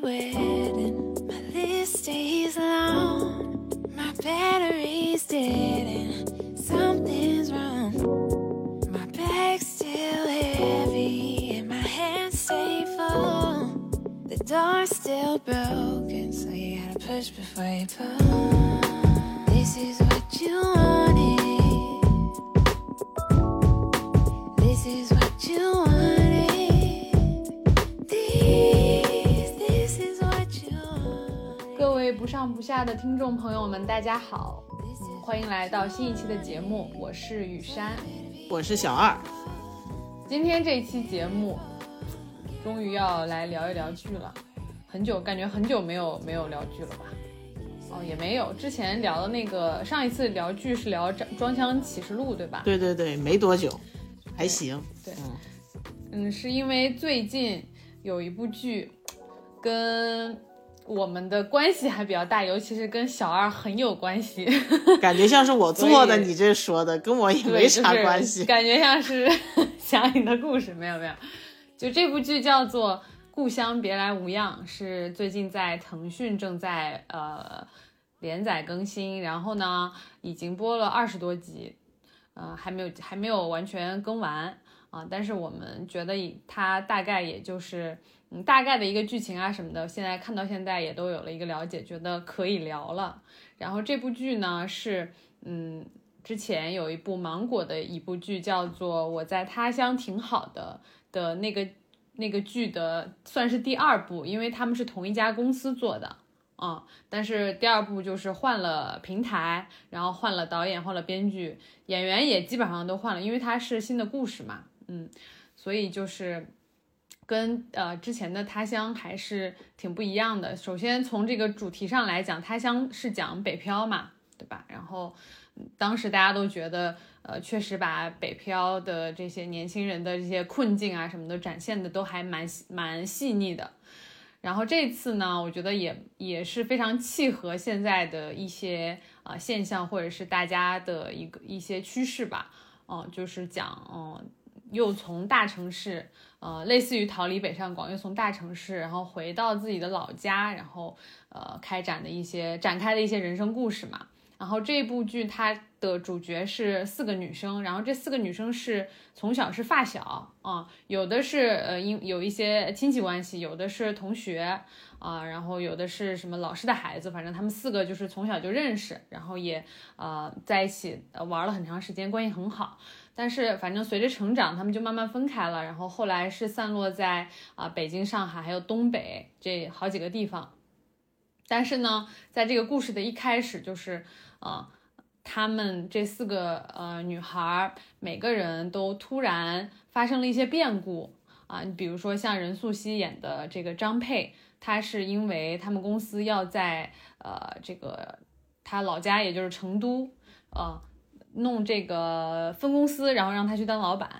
waiting. My list stays long. My battery's dead and something's wrong. My bag's still heavy and my hands stay full. The door's still broken, so you gotta push before you pull. This is what you wanted. This is 上不下的听众朋友们，大家好，嗯，欢迎来到新一期的节目，我是雨山。我是小二，今天这一期节目，终于要来聊一聊剧了，很久感觉很久没有没有聊剧了吧？哦，也没有，之前聊的那个上一次聊剧是聊《装装腔启示录》，对吧？对对对，没多久，还行。对嗯，嗯，是因为最近有一部剧跟我们的关系还比较大，尤其是跟小二很有关系。感觉像是我做的，你这说的跟我也没啥就是关系。感觉像是 想你的故事，没有没有，就这部剧叫做《故乡别来无恙》，是最近在腾讯正在呃连载更新，然后呢已经播了二十多集，呃还没有还没有完全更完啊、但是我们觉得以它大概也就是。嗯，大概的一个剧情啊什么的，现在看到现在也都有了一个了解，觉得可以聊了。然后这部剧呢是，嗯，之前有一部芒果的一部剧叫做《我在他乡挺好的》的那个那个剧的算是第二部，因为他们是同一家公司做的。嗯，但是第二部就是换了平台，然后换了导演，换了编剧，演员也基本上都换了，因为它是新的故事嘛，嗯，所以就是跟呃之前的他乡还是挺不一样的。首先从这个主题上来讲，他乡是讲北漂嘛，对吧？然后当时大家都觉得，呃，确实把北漂的这些年轻人的这些困境啊什么的展现的都还蛮蛮细腻的。然后这次呢，我觉得也也是非常契合现在的一些啊、现象，或者是大家的一个一些趋势吧。嗯、就是讲嗯、又从大城市，呃，类似于逃离北上广，又从大城市，然后回到自己的老家，然后呃，开展的一些展开的一些人生故事嘛。然后这部剧它的主角是四个女生，然后这四个女生是从小是发小啊、有的是呃因有一些亲戚关系，有的是同学啊、然后有的是什么老师的孩子，反正他们四个就是从小就认识，然后也呃在一起玩了很长时间，关系很好。但是反正随着成长，他们就慢慢分开了，然后后来是散落在啊、北京、上海还有东北这好几个地方。但是呢，在这个故事的一开始，就是啊，他们这四个呃女孩儿，每个人都突然发生了一些变故啊。你比如说像任素汐演的这个张佩，她是因为他们公司要在呃这个她老家，也就是成都，呃弄这个分公司，然后让他去当老板。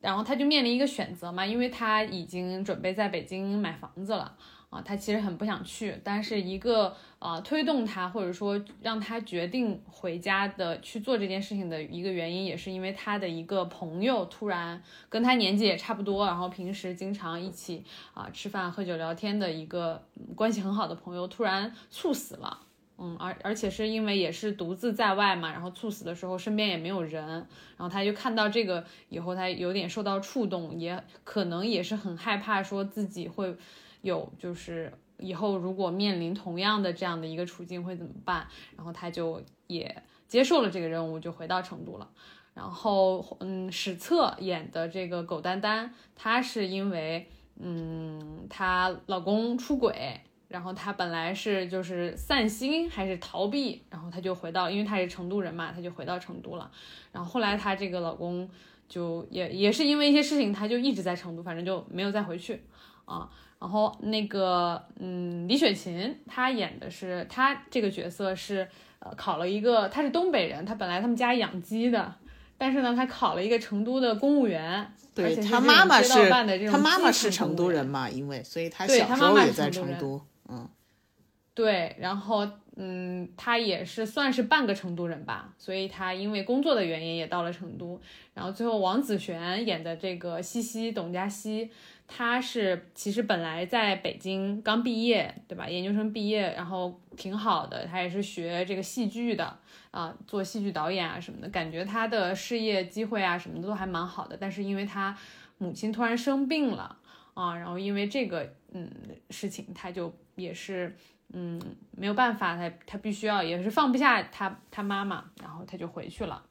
然后他就面临一个选择嘛，因为他已经准备在北京买房子了啊，他其实很不想去，但是一个呃推动他或者说让他决定回家的去做这件事情的一个原因，也是因为他的一个朋友突然跟他年纪也差不多，然后平时经常一起啊、吃饭喝酒聊天的一个关系很好的朋友突然猝死了。嗯，而而且是因为也是独自在外嘛，然后猝死的时候身边也没有人，然后他就看到这个以后，他有点受到触动，也可能也是很害怕说自己会有就是以后如果面临同样的这样的一个处境会怎么办，然后他就也接受了这个任务，就回到成都了。然后，嗯，史策演的这个狗丹丹，她是因为，嗯，她老公出轨，然后她本来是就是散心还是逃避，然后她就回到，因为她是成都人嘛，她就回到成都了。然后后来她这个老公就也也是因为一些事情，她就一直在成都，反正就没有再回去啊。然后那个，嗯，李雪琴她演的是她这个角色是呃考了一个，她是东北人，她本来他们家养鸡的，但是呢，她考了一个成都的公务员，而对且是他妈妈是道办的这种他妈妈是成都人嘛，因为所以他对小时候也在成都。嗯，对，然后嗯，他也是算是半个成都人吧，所以他因为工作的原因也到了成都。然后最后王子璇演的这个西西董佳熙，他是其实本来在北京刚毕业，对吧？研究生毕业，然后挺好的，他也是学这个戏剧的啊，做戏剧导演啊什么的，感觉他的事业机会啊什么的都还蛮好的。但是因为他母亲突然生病了啊，然后因为这个嗯事情，他就也是嗯没有办法，他他必须要也是放不下他他妈妈，然后他就回去了。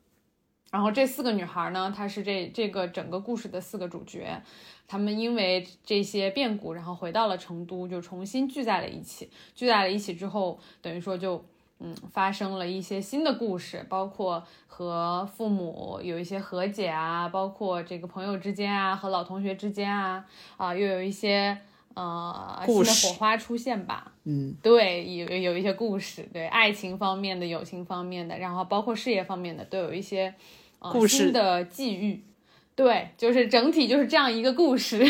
然后这四个女孩呢，她是这这个整个故事的四个主角，她们因为这些变故，然后回到了成都，就重新聚在了一起。聚在了一起之后，等于说就嗯发生了一些新的故事，包括和父母有一些和解啊，包括这个朋友之间啊，和老同学之间啊，啊又有一些呃新的火花出现吧。嗯，对，有有一些故事，对爱情方面的、友情方面的，然后包括事业方面的，都有一些呃故新的际遇。对，就是整体就是这样一个故事。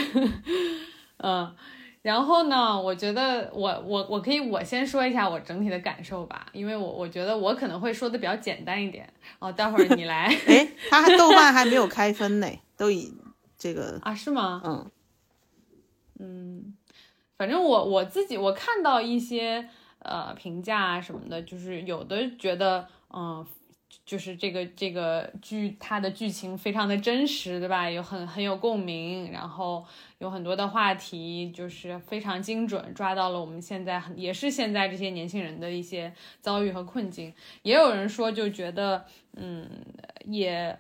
嗯，然后呢，我觉得我我我可以我先说一下我整体的感受吧，因为我我觉得我可能会说的比较简单一点。哦，待会儿你来 哎，他还豆瓣还没有开分呢，都已这个啊？是吗？嗯反正我我自己我看到一些呃评价啊什么的，就是有的觉得嗯。就是这个这个剧，它的剧情非常的真实，对吧？有很很有共鸣，然后有很多的话题，就是非常精准，抓到了我们现在很也是现在这些年轻人的一些遭遇和困境。也有人说就觉得，嗯，也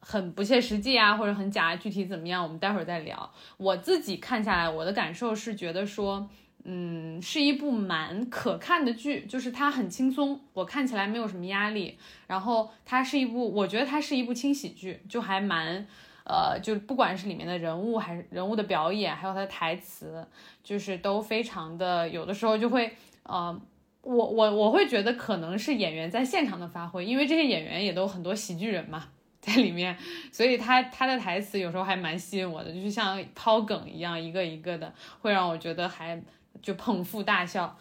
很不切实际啊，或者很假，具体怎么样，我们待会儿再聊。我自己看下来，我的感受是觉得说。嗯，是一部蛮可看的剧，就是它很轻松，我看起来没有什么压力。然后它是一部，我觉得它是一部轻喜剧，就还蛮，呃，就不管是里面的人物，还是人物的表演，还有它的台词，就是都非常的，有的时候就会，呃，我我我会觉得可能是演员在现场的发挥，因为这些演员也都很多喜剧人嘛，在里面，所以他他的台词有时候还蛮吸引我的，就是像抛梗一样，一个一个的，会让我觉得还。就捧腹大笑，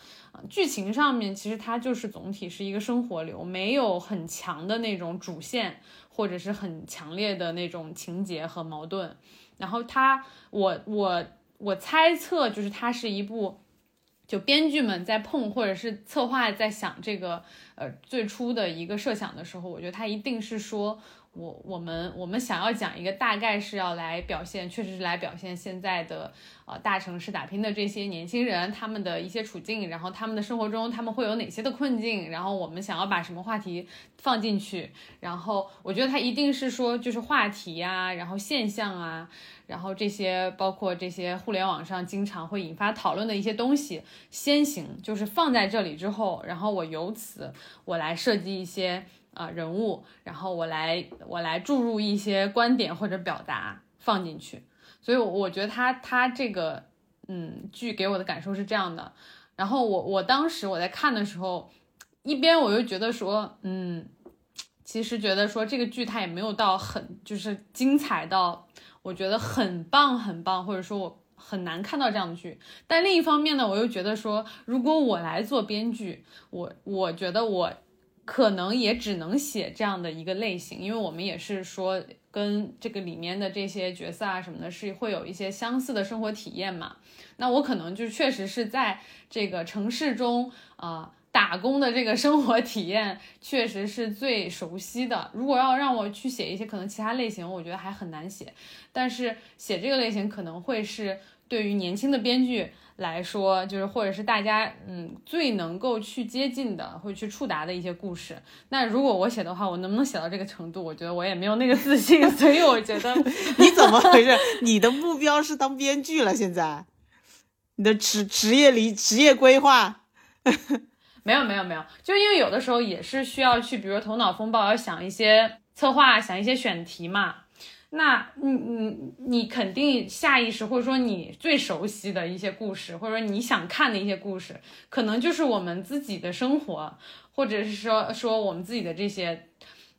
剧情上面其实它就是总体是一个生活流，没有很强的那种主线，或者是很强烈的那种情节和矛盾。然后它，我我我猜测就是它是一部，就编剧们在碰或者是策划在想这个，呃，最初的一个设想的时候，我觉得它一定是说。我我们我们想要讲一个大概是要来表现，确实是来表现现在的呃大城市打拼的这些年轻人他们的一些处境，然后他们的生活中他们会有哪些的困境，然后我们想要把什么话题放进去，然后我觉得它一定是说就是话题啊，然后现象啊，然后这些包括这些互联网上经常会引发讨论的一些东西先行，就是放在这里之后，然后我由此我来设计一些。啊，人物，然后我来我来注入一些观点或者表达放进去，所以我觉得他他这个嗯剧给我的感受是这样的。然后我我当时我在看的时候，一边我又觉得说，嗯，其实觉得说这个剧它也没有到很就是精彩到我觉得很棒很棒，或者说我很难看到这样的剧。但另一方面呢，我又觉得说，如果我来做编剧，我我觉得我。可能也只能写这样的一个类型，因为我们也是说跟这个里面的这些角色啊什么的，是会有一些相似的生活体验嘛。那我可能就确实是在这个城市中啊打工的这个生活体验，确实是最熟悉的。如果要让我去写一些可能其他类型，我觉得还很难写。但是写这个类型可能会是对于年轻的编剧。来说，就是或者是大家嗯最能够去接近的，会去触达的一些故事。那如果我写的话，我能不能写到这个程度？我觉得我也没有那个自信，所以我觉得 你怎么回事？你的目标是当编剧了？现在你的职职业离职业规划？没有没有没有，就因为有的时候也是需要去，比如头脑风暴，要想一些策划，想一些选题嘛。那你你你肯定下意识或者说你最熟悉的一些故事，或者说你想看的一些故事，可能就是我们自己的生活，或者是说说我们自己的这些。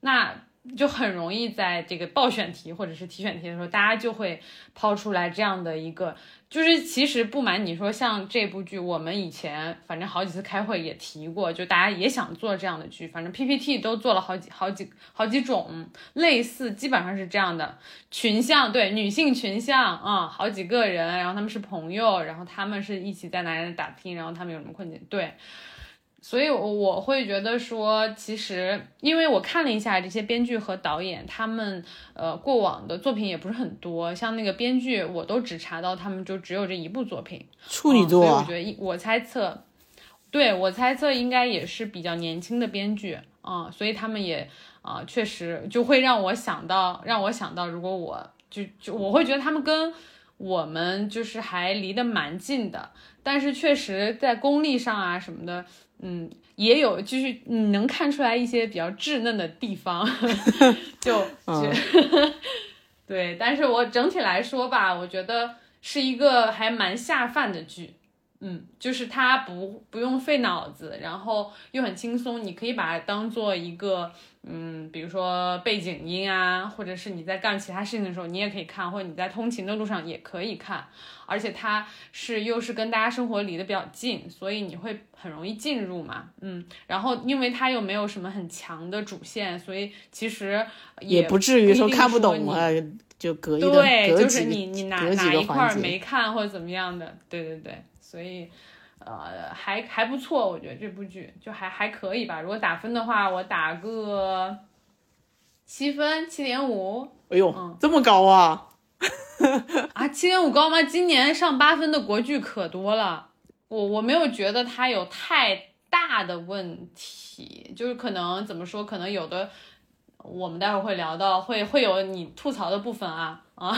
那就很容易在这个报选题或者是提选题的时候，大家就会抛出来这样的一个，就是其实不瞒你说，像这部剧，我们以前反正好几次开会也提过，就大家也想做这样的剧，反正 PPT 都做了好几好几好几种类似，基本上是这样的群像，对女性群像啊，好几个人，然后他们是朋友，然后他们是一起在哪里打拼，然后他们有什么困境，对。所以我会觉得说，其实因为我看了一下这些编剧和导演，他们呃过往的作品也不是很多，像那个编剧我都只查到他们就只有这一部作品处女座。所以我觉得我猜测，对我猜测应该也是比较年轻的编剧啊，所以他们也啊确实就会让我想到，让我想到如果我就就我会觉得他们跟我们就是还离得蛮近的，但是确实在功力上啊什么的。嗯，也有，就是你能看出来一些比较稚嫩的地方，就就 对。但是我整体来说吧，我觉得是一个还蛮下饭的剧。嗯，就是它不不用费脑子，然后又很轻松，你可以把它当做一个。嗯，比如说背景音啊，或者是你在干其他事情的时候，你也可以看，或者你在通勤的路上也可以看。而且它是又是跟大家生活离得比较近，所以你会很容易进入嘛。嗯，然后因为它又没有什么很强的主线，所以其实也不至于说看不懂啊，就隔一对，就是你你哪哪一块没看或者怎么样的，对对对，所以。呃，还还不错，我觉得这部剧就还还可以吧。如果打分的话，我打个七分，七点五。哎呦，这么高啊！啊，七点五高吗？今年上八分的国剧可多了，我我没有觉得它有太大的问题，就是可能怎么说，可能有的我们待会儿会聊到，会会有你吐槽的部分啊啊，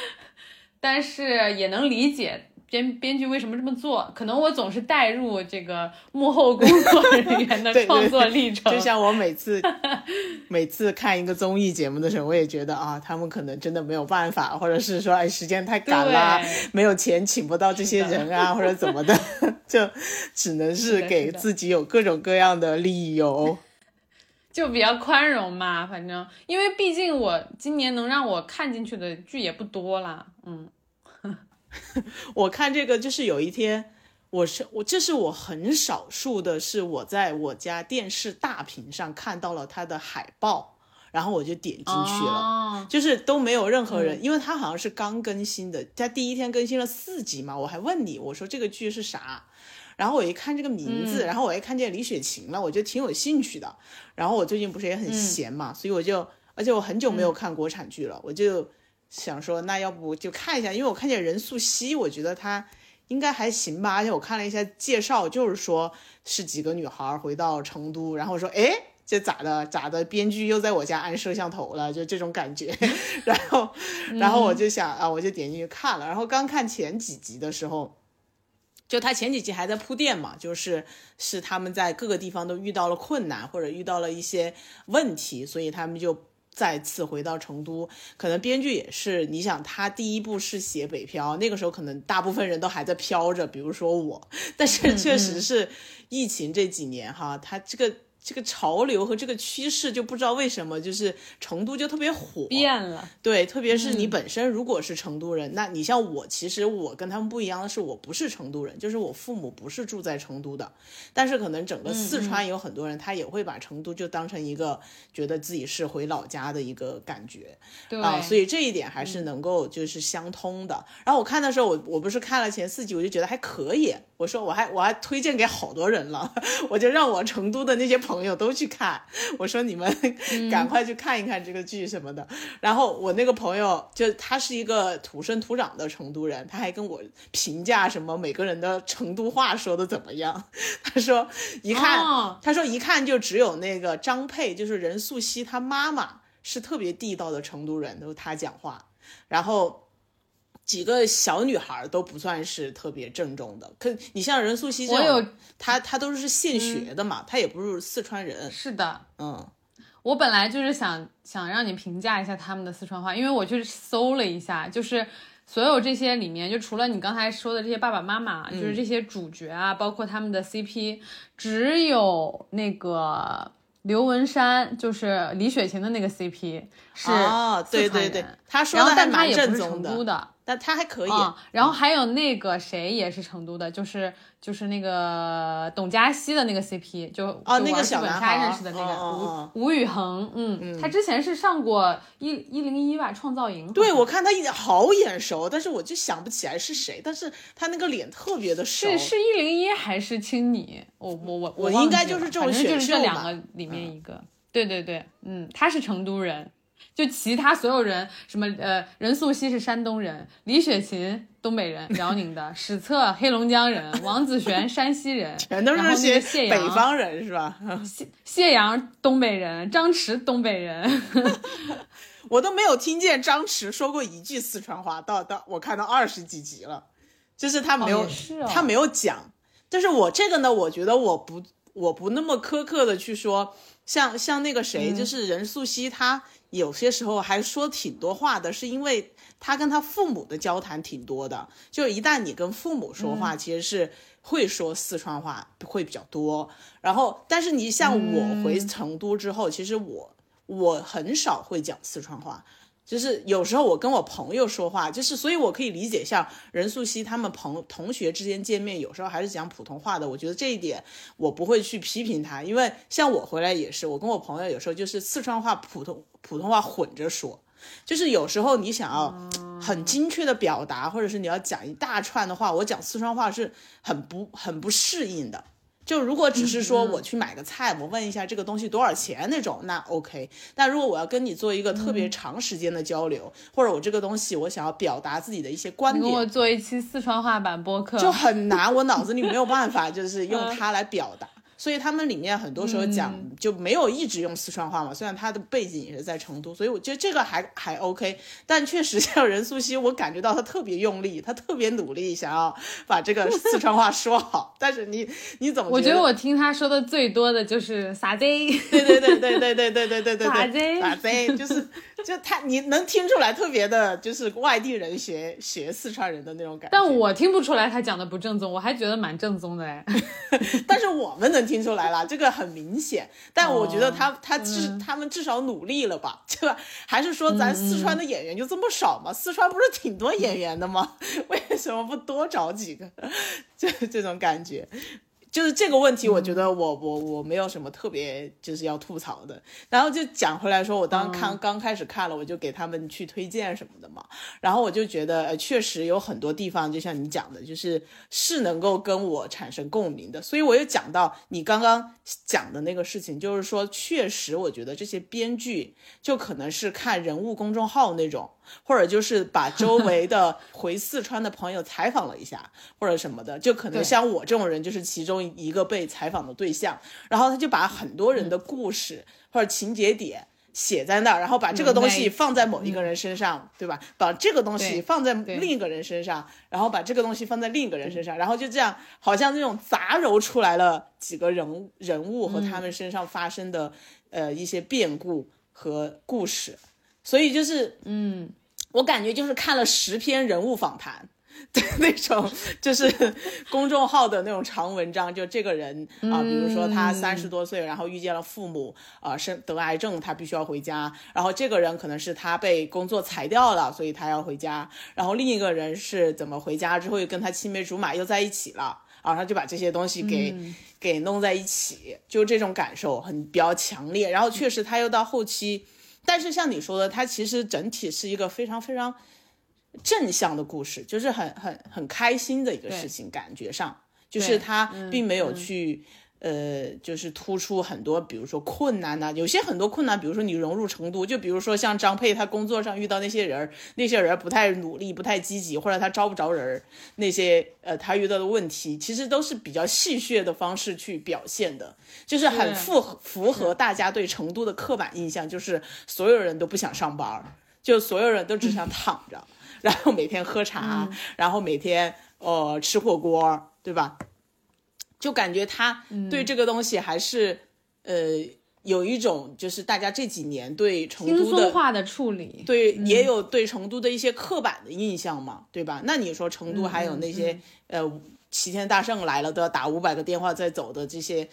但是也能理解。编编剧为什么这么做？可能我总是带入这个幕后工作人员的创作历程。就像我每次 每次看一个综艺节目的时候，我也觉得啊，他们可能真的没有办法，或者是说哎时间太赶啦，没有钱请不到这些人啊，或者怎么的，就只能是给自己有各种各样的理由，就比较宽容嘛。反正因为毕竟我今年能让我看进去的剧也不多啦，嗯。我看这个就是有一天，我是我这是我很少数的，是我在我家电视大屏上看到了它的海报，然后我就点进去了，就是都没有任何人，因为它好像是刚更新的，它第一天更新了四集嘛，我还问你，我说这个剧是啥，然后我一看这个名字，然后我一看见李雪琴了，我就挺有兴趣的，然后我最近不是也很闲嘛，所以我就，而且我很久没有看国产剧了，我就。想说那要不就看一下，因为我看见任素汐，我觉得她应该还行吧。而且我看了一下介绍，就是说是几个女孩回到成都，然后说哎，这咋的咋的，编剧又在我家安摄像头了，就这种感觉。然后然后我就想啊，我就点进去看了。然后刚看前几集的时候，就他前几集还在铺垫嘛，就是是他们在各个地方都遇到了困难或者遇到了一些问题，所以他们就。再次回到成都，可能编剧也是，你想他第一部是写北漂，那个时候可能大部分人都还在飘着，比如说我，但是确实是疫情这几年哈，他这个。这个潮流和这个趋势就不知道为什么，就是成都就特别火，变了。对，特别是你本身如果是成都人，那你像我，其实我跟他们不一样的是，我不是成都人，就是我父母不是住在成都的。但是可能整个四川有很多人，他也会把成都就当成一个觉得自己是回老家的一个感觉。对啊，所以这一点还是能够就是相通的。然后我看的时候，我我不是看了前四集，我就觉得还可以。我说我还我还推荐给好多人了，我就让我成都的那些朋。朋友都去看，我说你们赶快去看一看这个剧什么的。然后我那个朋友就他是一个土生土长的成都人，他还跟我评价什么每个人的成都话说的怎么样。他说一看，他说一看就只有那个张佩，就是任素汐她妈妈是特别地道的成都人，都是他讲话。然后。几个小女孩都不算是特别正宗的，可你像任素汐这种，她她都是现学的嘛，她也不是四川人。是的，嗯，我本来就是想想让你评价一下他们的四川话，因为我去搜了一下，就是所有这些里面，就除了你刚才说的这些爸爸妈妈，就是这些主角啊，包括他们的 CP，只有那个刘文山就是李雪琴的那个 CP 是哦，对对对人，他说的还蛮但他也不是正宗成都的。但他还可以。啊、然后还有那个谁也是成都的，就是就是那个董佳熙的那个 CP，就哦就那个小男玩剧本杀孩认识的那个吴吴宇恒，嗯，他之前是上过一一零一吧创造营，对，我看他一好眼熟，但是我就想不起来是谁，但是他那个脸特别的熟。是是一零一还是青你？我我我我应该就是这种就是这两个里面一个。对对对，嗯，他是成都人，就其他所有人，什么呃，任素汐是山东人，李雪琴东北人，辽宁的，史策黑龙江人，王子璇山西人，全都是些北方人是吧？谢谢阳东北人，张弛东北人，我都没有听见张弛说过一句四川话，到到我看到二十几集了，就是他没有、哦是哦他没有讲。但是我这个呢，我觉得我不我不那么苛刻的去说，像像那个谁，嗯就是任素汐，她有些时候还说挺多话的，是因为她跟她父母的交谈挺多的。就一旦你跟父母说嗯话，其实是会说四川话会比较多。然后，但是你像我回嗯成都之后，其实我我很少会讲四川话。就是有时候我跟我朋友说话，就是所以我可以理解像任素汐他们朋同学之间见面，有时候还是讲普通话的。我觉得这一点我不会去批评他，因为像我回来也是，我跟我朋友有时候就是四川话、普通普通话混着说。就是有时候你想要很精确的表达，或者是你要讲一大串的话，我讲四川话是很不很不适应的。就如果只是说我去买个菜，我问一下这个东西多少钱那种，那 OK。但如果我要跟你做一个特别长时间的交流，或者我这个东西我想要表达自己的一些观你跟我点，做一期四川话版播客，就很难，我脑子里没有办法就是嗯用它来表达。所以他们里面很多时候讲就没有一直用四川话嘛，虽然他的背景也是在成都，所以我觉得这个还还 OK。但确实像任素汐，我感觉到他特别用力，他特别努力想要把这个四川话说好，但是你你怎么我觉得我听他说的最多的就是傻贼，对对对对对对对对对对傻对，贼。傻贼就是就他你能听出来特别的，就是外地人学学四川人的那种感觉。但我听不出来他讲的不正宗，我还觉得蛮正宗的哎。但是我们能听出来了，这个很明显。但我觉得他、哦他至、嗯他们至少努力了吧？这个还是说咱四川的演员就这么少吗？四川不是挺多演员的吗？为什么不多找几个？就这种感觉。就是这个问题，我觉得我我我没有什么特别就是要吐槽的。然后就讲回来说，我当看、刚开始看了，我就给他们去推荐什么的嘛。然后我就觉得，呃，确实有很多地方，就像你讲的，就是是能够跟我产生共鸣的。所以我又讲到你刚刚讲的那个事情，就是说，确实我觉得这些编剧就可能是看人物公众号那种，或者就是把周围的 回四川的朋友采访了一下，或者什么的，就可能像我这种人就是其中一个被采访的对象，然后他就把很多人的故事或者情节点。写在那儿，然后把这个东西放在某一个人身上，对吧？把这个东西放在另一个人身上，然后把这个东西放在另一个人身上，然后就这样，好像那种杂糅出来了几个人物人物和他们身上发生的、呃一些变故和故事，所以就是嗯，我感觉就是看了十篇人物访谈的那种，就是公众号的那种长文章，就这个人啊、比如说他三十多岁，然后遇见了父母啊、生得癌症，他必须要回家，然后这个人可能是他被工作裁掉了，所以他要回家，然后另一个人是怎么回家之后又跟他青梅竹马又在一起了。啊，他就把这些东西给、给弄在一起，就这种感受很比较强烈。然后确实他又到后期，但是像你说的，他其实整体是一个非常非常正向的故事，就是很很很开心的一个事情，感觉上。就是他嗯并没有去。呃，就是突出很多，比如说困难呐、有些很多困难，比如说你融入成都，就比如说像张佩，他工作上遇到那些人，那些人不太努力、不太积极，或者他招不着人，那些呃他遇到的问题，其实都是比较戏谑的方式去表现的，就是很是。符合符合大家对成都的刻板印象，就是所有人都不想上班，就所有人都只想 躺着，然后每天喝茶，然后每天呃吃火锅，对吧？就感觉他对这个东西还是、呃有一种就是大家这几年对成都的松化的处理，对，也有对成都的一些刻板的印象嘛，对吧？那你说成都还有那些、呃齐天大圣来了都要打五百个电话再走的这些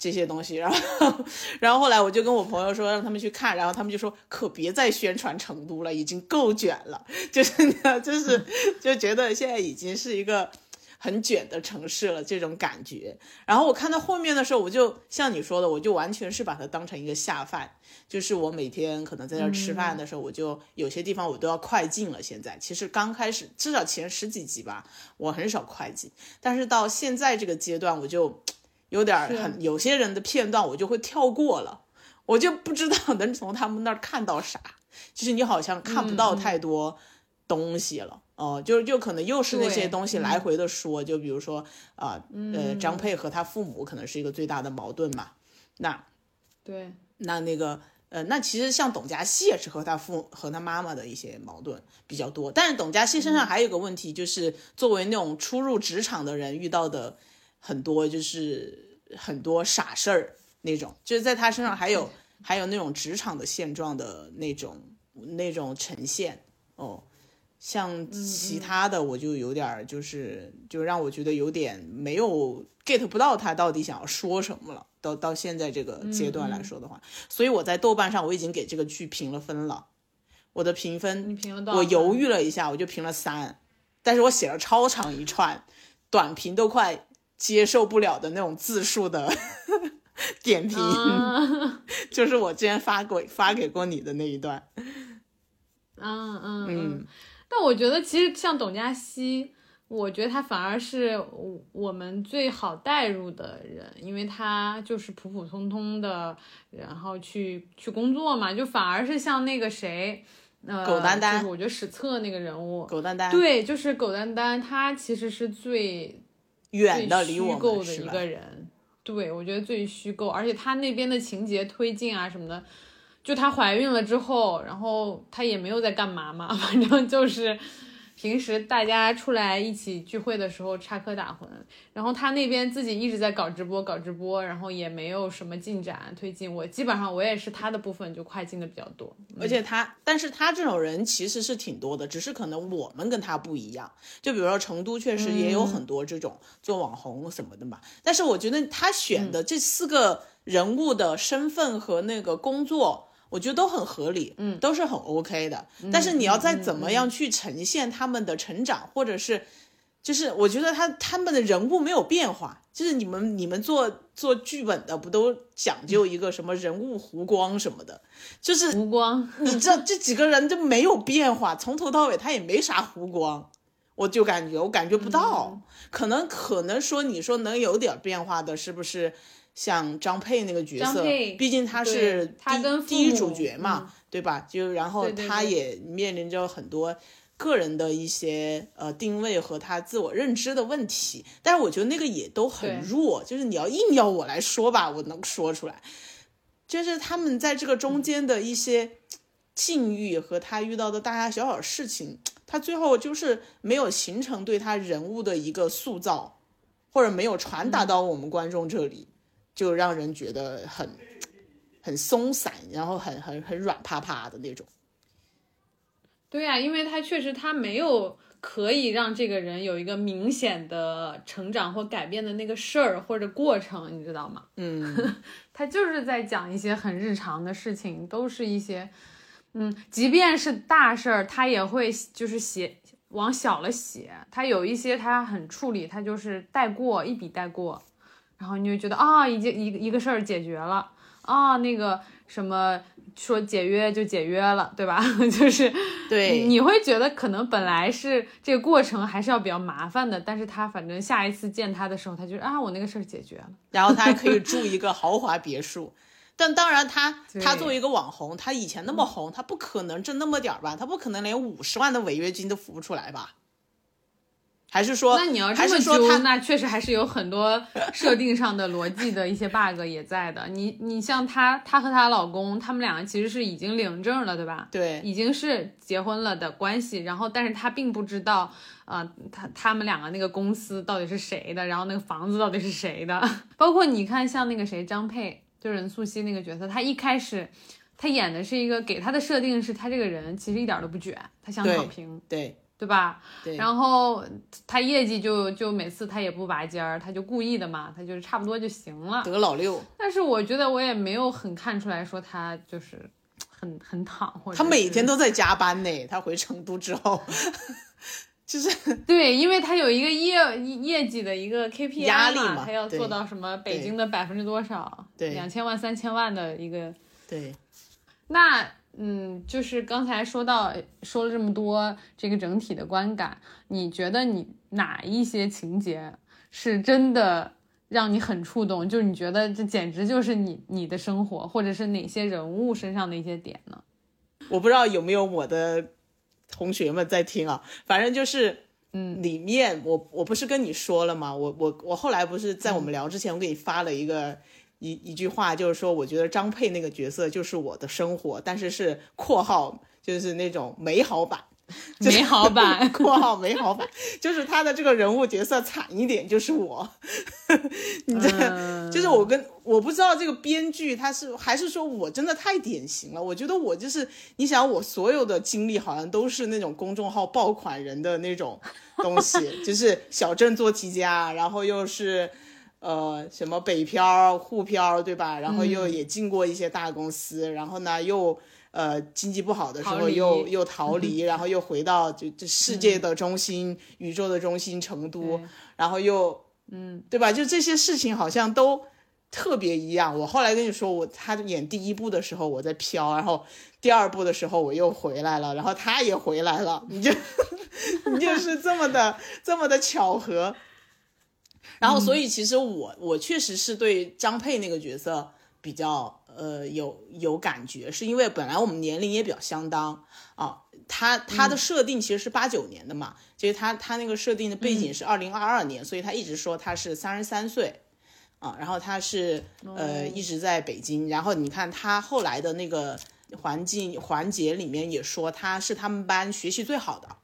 这些东西，然后，然后后来我就跟我朋友说让他们去看，然后他们就说可别再宣传成都了，已经够卷了，就是呢，就是就觉得现在已经是一个很卷的城市了这种感觉。然后我看到后面的时候，我就像你说的，我就完全是把它当成一个下饭，就是我每天可能在这儿吃饭的时候，我就有些地方我都要快进了。现在其实刚开始至少前十几集吧，我很少快进，但是到现在这个阶段，我就。有点很，有些人的片段我就会跳过了，我就不知道能从他们那儿看到啥。就是你好像看不到太多东西了，哦，就就可能又是那些东西来回的说，就比如说啊，呃，张佩和他父母可能是一个最大的矛盾嘛。那对，那那个呃，那其实像董佳熙也是和他父和他妈妈的一些矛盾比较多。但是董佳熙身上还有个问题，就是作为那种初入职场的人遇到的。很多就是很多傻事儿那种，就是在他身上还有还有那种职场的现状的那种那种呈现。哦，像其他的我就有点就是就让我觉得有点没有 get 不到他到底想要说什么了。到到现在这个阶段来说的话，所以我在豆瓣上我已经给这个剧评了分了，我的评分？我犹豫了一下，我就评了三，但是我写了超长一串短评都快。接受不了的那种字数的 点评，就是我之前发过发给过你的那一段。嗯嗯嗯。但我觉得其实像董佳熙，我觉得他反而是我们最好带入的人，因为他就是普普通通的，然后去去工作嘛，就反而是像那个谁，呃，狗丹丹，我觉得史册那个人物，狗丹丹，对，就是狗丹丹，他其实是最。远的离我们的一个人，对我觉得最虚构，而且他那边的情节推进啊什么的，就她怀孕了之后，然后她也没有在干嘛嘛，反正就是。平时大家出来一起聚会的时候插科打诨，然后他那边自己一直在搞直播，搞直播，然后也没有什么进展推进。我基本上我也是他的部分就快进的比较多，而且他，但是他这种人其实是挺多的，只是可能我们跟他不一样。就比如说成都确实也有很多这种做网红什么的嘛，但是我觉得他选的这四个人物的身份和那个工作。我觉得都很合理，嗯，都是很 OK 的。但是你要再怎么样去呈现他们的成长，或者是，就是我觉得他他们的人物没有变化。就是你们你们做做剧本的不都讲究一个什么人物弧光什么的？就是弧光，你知道这几个人就没有变化，从头到尾他也没啥弧光，我就感觉我感觉不到。可能可能说你说能有点变化的，是不是？像张佩那个角色，毕竟他是第第一主角嘛，对吧？就然后他也面临着很多个人的一些呃定位和他自我认知的问题，但是我觉得那个也都很弱，就是你要硬要我来说吧，我能说出来，就是他们在这个中间的一些境遇和他遇到的大大小小事情，他最后就是没有形成对他人物的一个塑造，或者没有传达到我们观众这里。就让人觉得很 很松散，然后很很很软趴趴的那种。对呀，因为他确实他没有可以让这个人有一个明显的成长或改变的那个事儿或者过程，你知道吗？嗯，他就是在讲一些很日常的事情，都是一些，嗯，即便是大事儿，他也会就是写往小了写。他有一些他很处理，他就是带过一笔带过。然后你就觉得啊，已经一一个事儿解决了啊，那个什么说解约就解约了，对吧？就是对，你会觉得可能本来是这个过程还是要比较麻烦的，但是他反正下一次见他的时候，他就啊，我那个事儿解决了，然后他还可以 住一个豪华别墅。但当然，他他作为一个网红，他以前那么红，他不可能挣那么点儿吧？他不可能连五十万的违约金都付不出来吧？还是说，那你要这么揪，那确实还是有很多设定上的逻辑的一些 bug 也在的。你你像她，她和她老公，他们两个其实是已经领证了，对吧？对，已经是结婚了的关系。然后，但是她并不知道，呃，他他们两个那个公司到底是谁的，然后那个房子到底是谁的。包括你看，像那个谁张佩，就任素汐那个角色，她一开始，她演的是一个给她的设定是，她这个人其实一点都不卷，她想躺平。对。对吧？对，然后他业绩就就每次他也不拔尖儿，他就故意的嘛，他就是差不多就行了。得老六，但是我觉得我也没有很看出来说他就是很很躺，或者他每天都在加班呢。他回成都之后，就是对，因为他有一个业业绩的一个 KPI 压力嘛他要做到什么北京的百分之多少，对两千万、三千万的一个。对，那嗯，就是刚才说到说了这么多这个整体的观感，你觉得你哪一些情节是真的让你很触动？就是你觉得这简直就是你你的生活，或者是哪些人物身上的一些点呢？我不知道有没有我的同学们在听啊，反正就是。嗯，里面我我不是跟你说了吗？我我我后来不是在我们聊之前，我给你发了一个一一句话，就是说我觉得张佩那个角色就是我的生活，但是是括号就是那种美好版，美好版 括号美好版，就是他的这个人物角色惨一点就是我，你这、嗯就是我跟我不知道这个编剧他是还是说我真的太典型了，我觉得我就是你想我所有的经历好像都是那种公众号爆款人的那种东西，就是小镇做题家，然后又是。呃，什么北漂、沪漂，对吧？然后又嗯也进过一些大公司，然后呢，又呃经济不好的时候又又逃离，然后又回到就这世界的中心、宇宙的中心成都，然后又嗯，对吧？就这些事情好像都特别一样。我后来跟你说，我他演第一部的时候我在飘，然后第二部的时候我又回来了，然后他也回来了，你就 你就是这么的这么的巧合。然后，所以其实我我确实是对张佩那个角色比较呃有有感觉，是因为本来我们年龄也比较相当啊。他他的设定其实是八九年的嘛，其实他他那个设定的背景是二零二二年，所以他一直说他是三十三岁啊，然后他是呃一直在北京，然后你看他后来的那个环境环节里面也说他是他们班学习最好的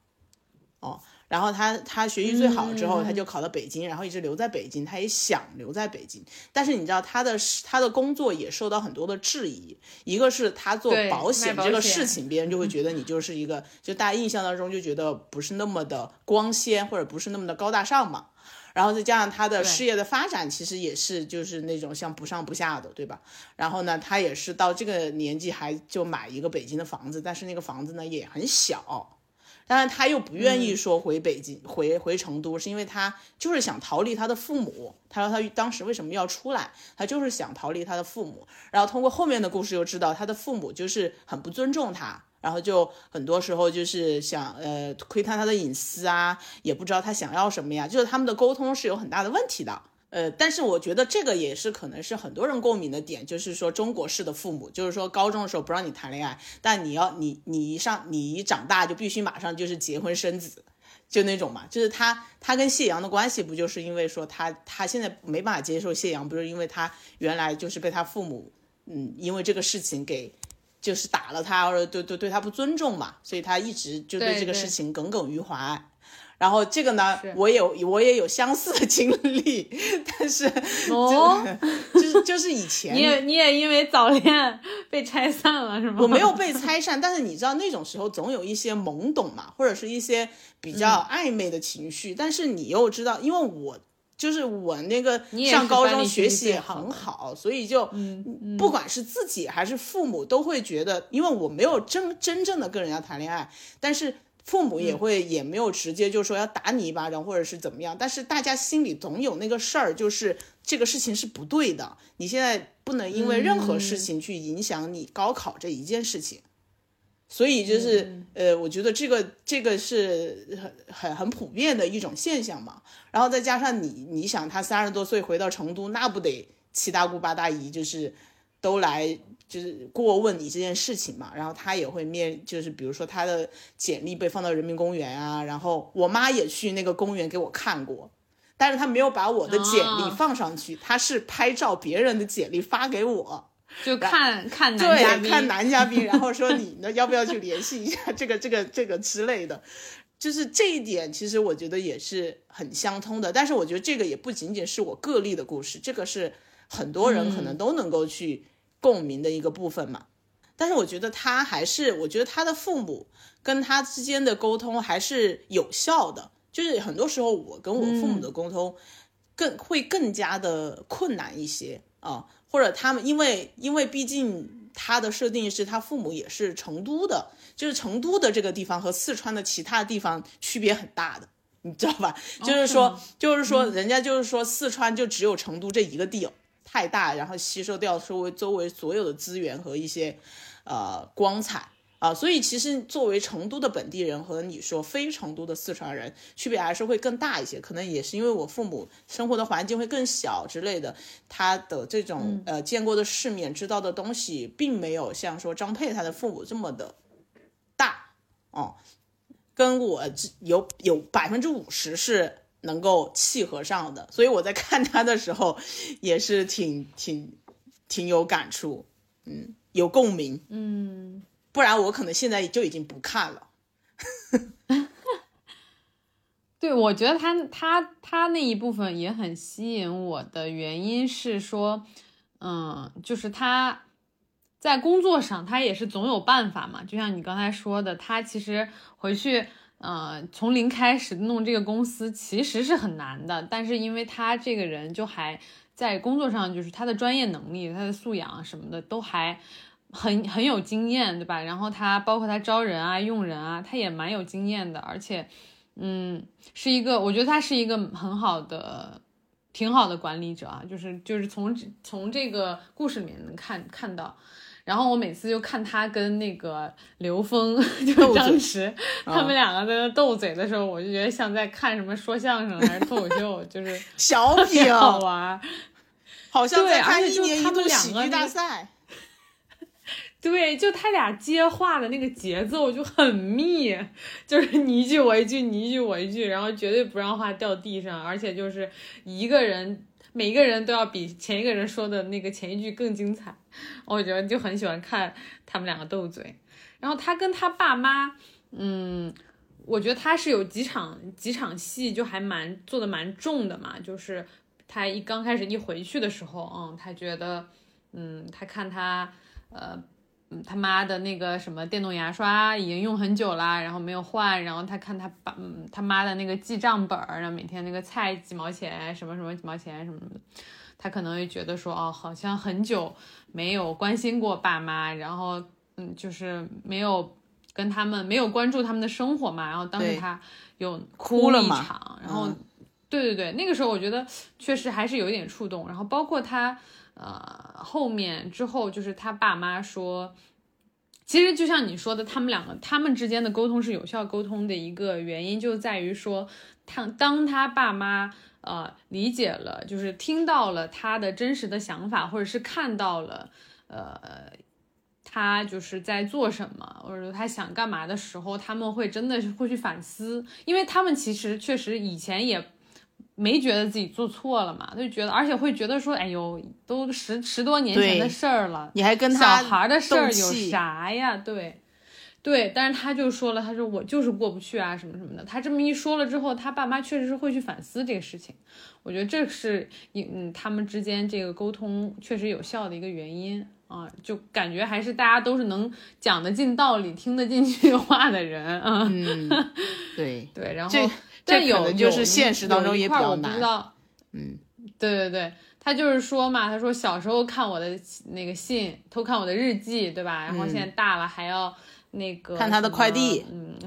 哦。然后他他学习最好之后，他就考到北京，然后一直留在北京，他也想留在北京。但是你知道他的他的工作也受到很多的质疑，一个是他做保险这个事情，别人就会觉得你就是一个，就大家印象当中就觉得不是那么的光鲜，或者不是那么的高大上嘛。然后再加上他的事业的发展，其实也是就是那种像不上不下的，对吧？然后呢，他也是到这个年纪还就买一个北京的房子，但是那个房子呢也很小。当然，他又不愿意说回北京、回回成都，是因为他就是想逃离他的父母。他说他当时为什么要出来，他就是想逃离他的父母。然后通过后面的故事又知道，他的父母就是很不尊重他，然后就很多时候就是想呃窥探他的隐私啊，也不知道他想要什么呀，就是他们的沟通是有很大的问题的。呃，但是我觉得这个也是可能是很多人共鸣的点，就是说中国式的父母，就是说高中的时候不让你谈恋爱，但你要你你一上你一长大就必须马上就是结婚生子，就那种嘛，就是他他跟谢阳的关系不就是因为说他他现在没办法接受谢阳，不是因为他原来就是被他父母嗯因为这个事情给就是打了他，或者对对对他不尊重嘛，所以他一直就对这个事情耿耿于怀。然后这个呢是，我有我也有相似的经历，但是哦，就是就是以前你也你也因为早恋被拆散了是吗？我没有被拆散，但是你知道那种时候总有一些懵懂嘛，或者是一些比较嗯暧昧的情绪，但是你又知道，因为我就是我那个上高中学习也很好，所以就嗯不管是自己还是父母都会觉得，因为我没有真真正的跟人家谈恋爱，但是。父母嗯也会也没有直接就说要打你一巴掌或者是怎么样，但是大家心里总有那个事儿，就是这个事情是不对的。你现在不能因为任何事情去影响你高考这一件事情。所以就是，呃，我觉得这个这个是很很很普遍的一种现象嘛。然后再加上你，你想他三十多岁回到成都，那不得七大姑八大姨就是都来就是过问你这件事情嘛。然后他也会面，就是比如说他的简历被放到人民公园啊，然后我妈也去那个公园给我看过。但是他没有把我的简历哦放上去，他是拍照别人的简历发给我，就看看男嘉对，宾，看男嘉宾，然后说你呢要不要去联系一下这个这个这个之类的，就是这一点，其实我觉得也是很相通的。但是我觉得这个也不仅仅是我个例的故事，这个是很多人可能都能够去共鸣的一个部分嘛。但是我觉得他还是，我觉得他的父母跟他之间的沟通还是有效的。就是很多时候我跟我父母的沟通更会更加的困难一些啊，或者他们因为因为毕竟他的设定是他父母也是成都的，就是成都的这个地方和四川的其他地方区别很大的，你知道吧？就是说就是说人家就是说四川就只有成都这一个地太大，然后吸收掉周围周围所有的资源和一些呃光彩。啊，所以其实作为成都的本地人和你说非成都的四川人，区别还是会更大一些。可能也是因为我父母生活的环境会更小之类的，他的这种呃见过的世面、知道的东西，并没有像说张佩他的父母这么的大哦，跟我有有百分之五十是能够契合上的。所以我在看他的时候，也是挺挺挺有感触，嗯，有共鸣，嗯。不然我可能现在就已经不看了。对，我觉得他他他那一部分也很吸引我的原因是说，嗯，就是他在工作上他也是总有办法嘛。就像你刚才说的，他其实回去，呃，从零开始弄这个公司其实是很难的。但是因为他这个人就还在工作上，就是他的专业能力、他的素养什么的都还。很很有经验，对吧？然后他包括他招人啊、用人啊，他也蛮有经验的，而且，嗯，是一个，我觉得他是一个很好的、挺好的管理者啊。就是就是从从这个故事里面能看看到。然后我每次就看他跟那个刘峰，就张弛他们两个在那斗嘴的时候，我就觉得像在看什么说相声还是脱口秀，就是 小品好玩，好像在看一年一度喜剧大赛。对，就他俩接话的那个节奏就很密，就是你一句我一句，你一句我一句，然后绝对不让话掉地上，而且就是一个人每一个人都要比前一个人说的那个前一句更精彩，我觉得就很喜欢看他们两个斗嘴。然后他跟他爸妈，嗯，我觉得他是有几场几场戏就还蛮做的蛮重的嘛，就是他一刚开始一回去的时候，嗯，他觉得，嗯，他看他，呃。嗯，他妈的那个什么电动牙刷已经用很久了，然后没有换。然后他看他爸，嗯，他妈的那个记账本儿，然后每天那个菜几毛钱，什么什么几毛钱什么的，他可能会觉得说，哦，好像很久没有关心过爸妈，然后，嗯，就是没有跟他们没有关注他们的生活嘛。然后当时他又哭了一场，然后，对对对，那个时候我觉得确实还是有一点触动。然后包括他。呃，后面之后就是他爸妈说，其实就像你说的，他们两个他们之间的沟通是有效沟通的一个原因，就在于说，他当他爸妈呃理解了，就是听到了他的真实的想法，或者是看到了呃他就是在做什么，或者说他想干嘛的时候，他们会真的是会去反思，因为他们其实确实以前也。没觉得自己做错了嘛？就觉得，而且会觉得说，哎呦，都十十多年前的事儿了，你还跟他小孩的事儿有啥呀？对，对，但是他就说了，他说我就是过不去啊，什么什么的。他这么一说了之后，他爸妈确实是会去反思这个事情。我觉得这是嗯，他们之间这个沟通确实有效的一个原因啊，就感觉还是大家都是能讲得进道理、听得进去话的人啊。嗯，对 对，然后。这可能就是现实当中也比较难。嗯，对对对，他就是说嘛，他说小时候看我的那个信，偷看我的日记，对吧？然后现在大了还要那个看他的快递，嗯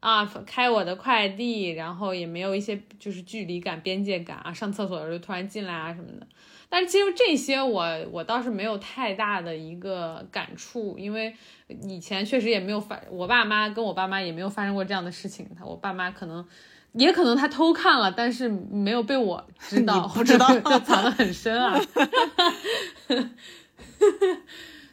啊，开我的快递，然后也没有一些就是距离感、边界感啊，上厕所的时候突然进来啊什么的。但是其实这些我我倒是没有太大的一个感触，因为以前确实也没有发，我爸妈跟我爸妈也没有发生过这样的事情。他我爸妈可能。也可能他偷看了，但是没有被我知道，不知道 就藏得很深啊，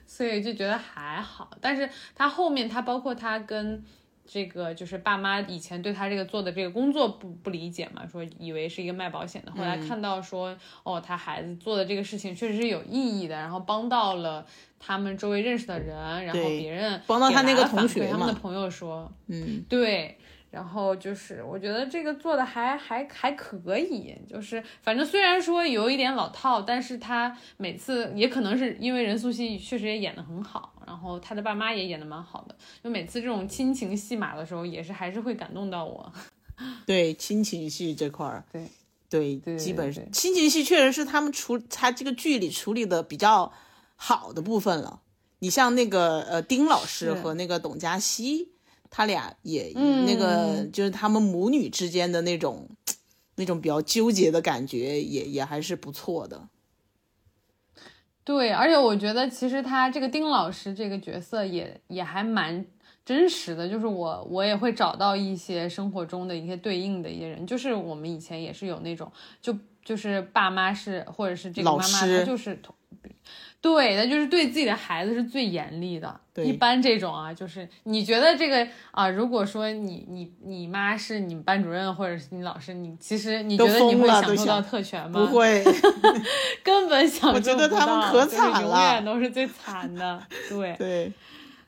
所以就觉得还好。但是他后面，他包括他跟这个就是爸妈以前对他这个做的这个工作不不理解嘛，说以为是一个卖保险的，后来看到说哦，他孩子做的这个事情确实是有意义的，然后帮到了他们周围认识的人，然后别人帮到他那个同学他们的朋友说，嗯，对。然后就是我觉得这个做的还还还可以，就是反正虽然说有一点老套，但是他每次也可能是因为任素汐确实也演的很好，然后他的爸妈也演的蛮好的，就每次这种亲情戏码的时候，也是还是会感动到我。对亲情戏这块儿，对对，对基本对亲情戏确实是他们处他这个剧里处理的比较好的部分了。你像那个呃丁老师和那个董佳熙，他俩也、嗯那个就是他们母女之间的那种那种比较纠结的感觉也，也还是不错的。对，而且我觉得其实他这个丁老师这个角色也也还蛮真实的，就是我我也会找到一些生活中的一些对应的一些人，就是我们以前也是有那种就就是爸妈是或者是这个妈妈师她就是同。对，那就是对自己的孩子是最严厉的。对一般这种啊，就是你觉得这个啊，如果说你你你妈是你们班主任或者是你老师，你其实你觉得你会享受到特权吗？不会，根本享受我觉得不他们到可惨了永远都是最惨的。对，对，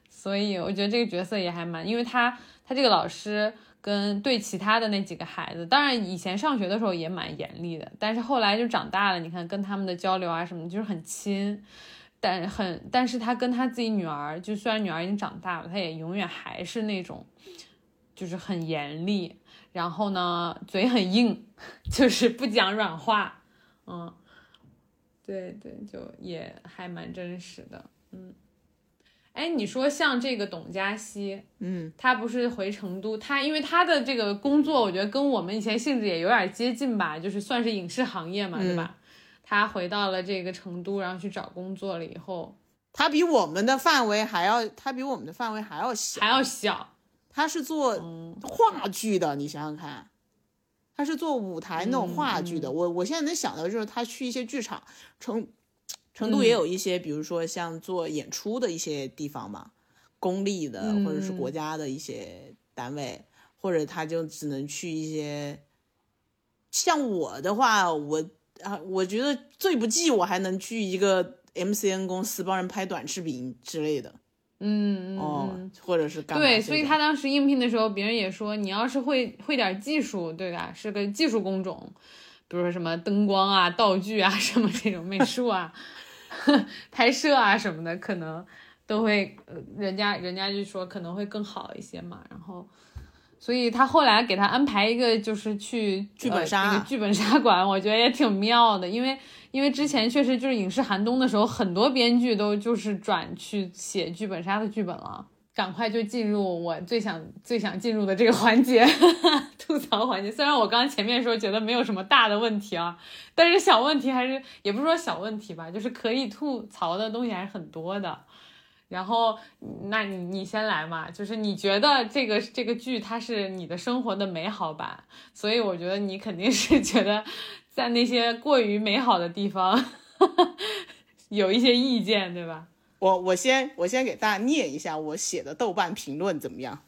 所以我觉得这个角色也还蛮，因为他他这个老师跟对其他的那几个孩子，当然以前上学的时候也蛮严厉的，但是后来就长大了，你看跟他们的交流啊什么，就是很亲。但很，但是他跟他自己女儿，就虽然女儿已经长大了，他也永远还是那种，就是很严厉，然后呢，嘴很硬，就是不讲软话，嗯，对对，就也还蛮真实的，嗯。哎，你说像这个董佳希，嗯，他不是回成都，他因为他的这个工作，我觉得跟我们以前性质也有点接近吧，就是算是影视行业嘛，对吧？他回到了这个成都，然后去找工作了以后，他比我们的范围还要，他比我们的范围还要小，还要小，他是做嗯，话剧的，你想想看，他是做舞台那种话剧的。我我现在能想到就是他去一些剧场，成成都也有一些，比如说像做演出的一些地方嘛，公立的或者是国家的一些单位，或者他就只能去一些。像我的话，我啊，我觉得最不济我还能去一个 MCN 公司帮人拍短视频之类的。嗯嗯哦嗯，，或者是干对，所以他当时应聘的时候，别人也说，你要是会会点技术，对吧？是个技术工种，比如说什么灯光啊、道具啊、什么这种美术啊、拍摄啊什么的，可能都会，呃人家人家就说可能会更好一些嘛。然后，所以他后来给他安排一个，就是去剧本杀呃、那个剧本杀馆，我觉得也挺妙的，因为因为之前确实就是影视寒冬的时候，很多编剧都就是转去写剧本杀的剧本了。赶快就进入我最想最想进入的这个环节，吐槽环节。虽然我刚前面说觉得没有什么大的问题啊，但是小问题还是也不是说小问题吧，就是可以吐槽的东西还是很多的。然后，那你你先来嘛，就是你觉得这个这个剧它是你的生活的美好版，所以我觉得你肯定是觉得在那些过于美好的地方 有一些意见，对吧？我我先我先给大家念一下我写的豆瓣评论怎么样？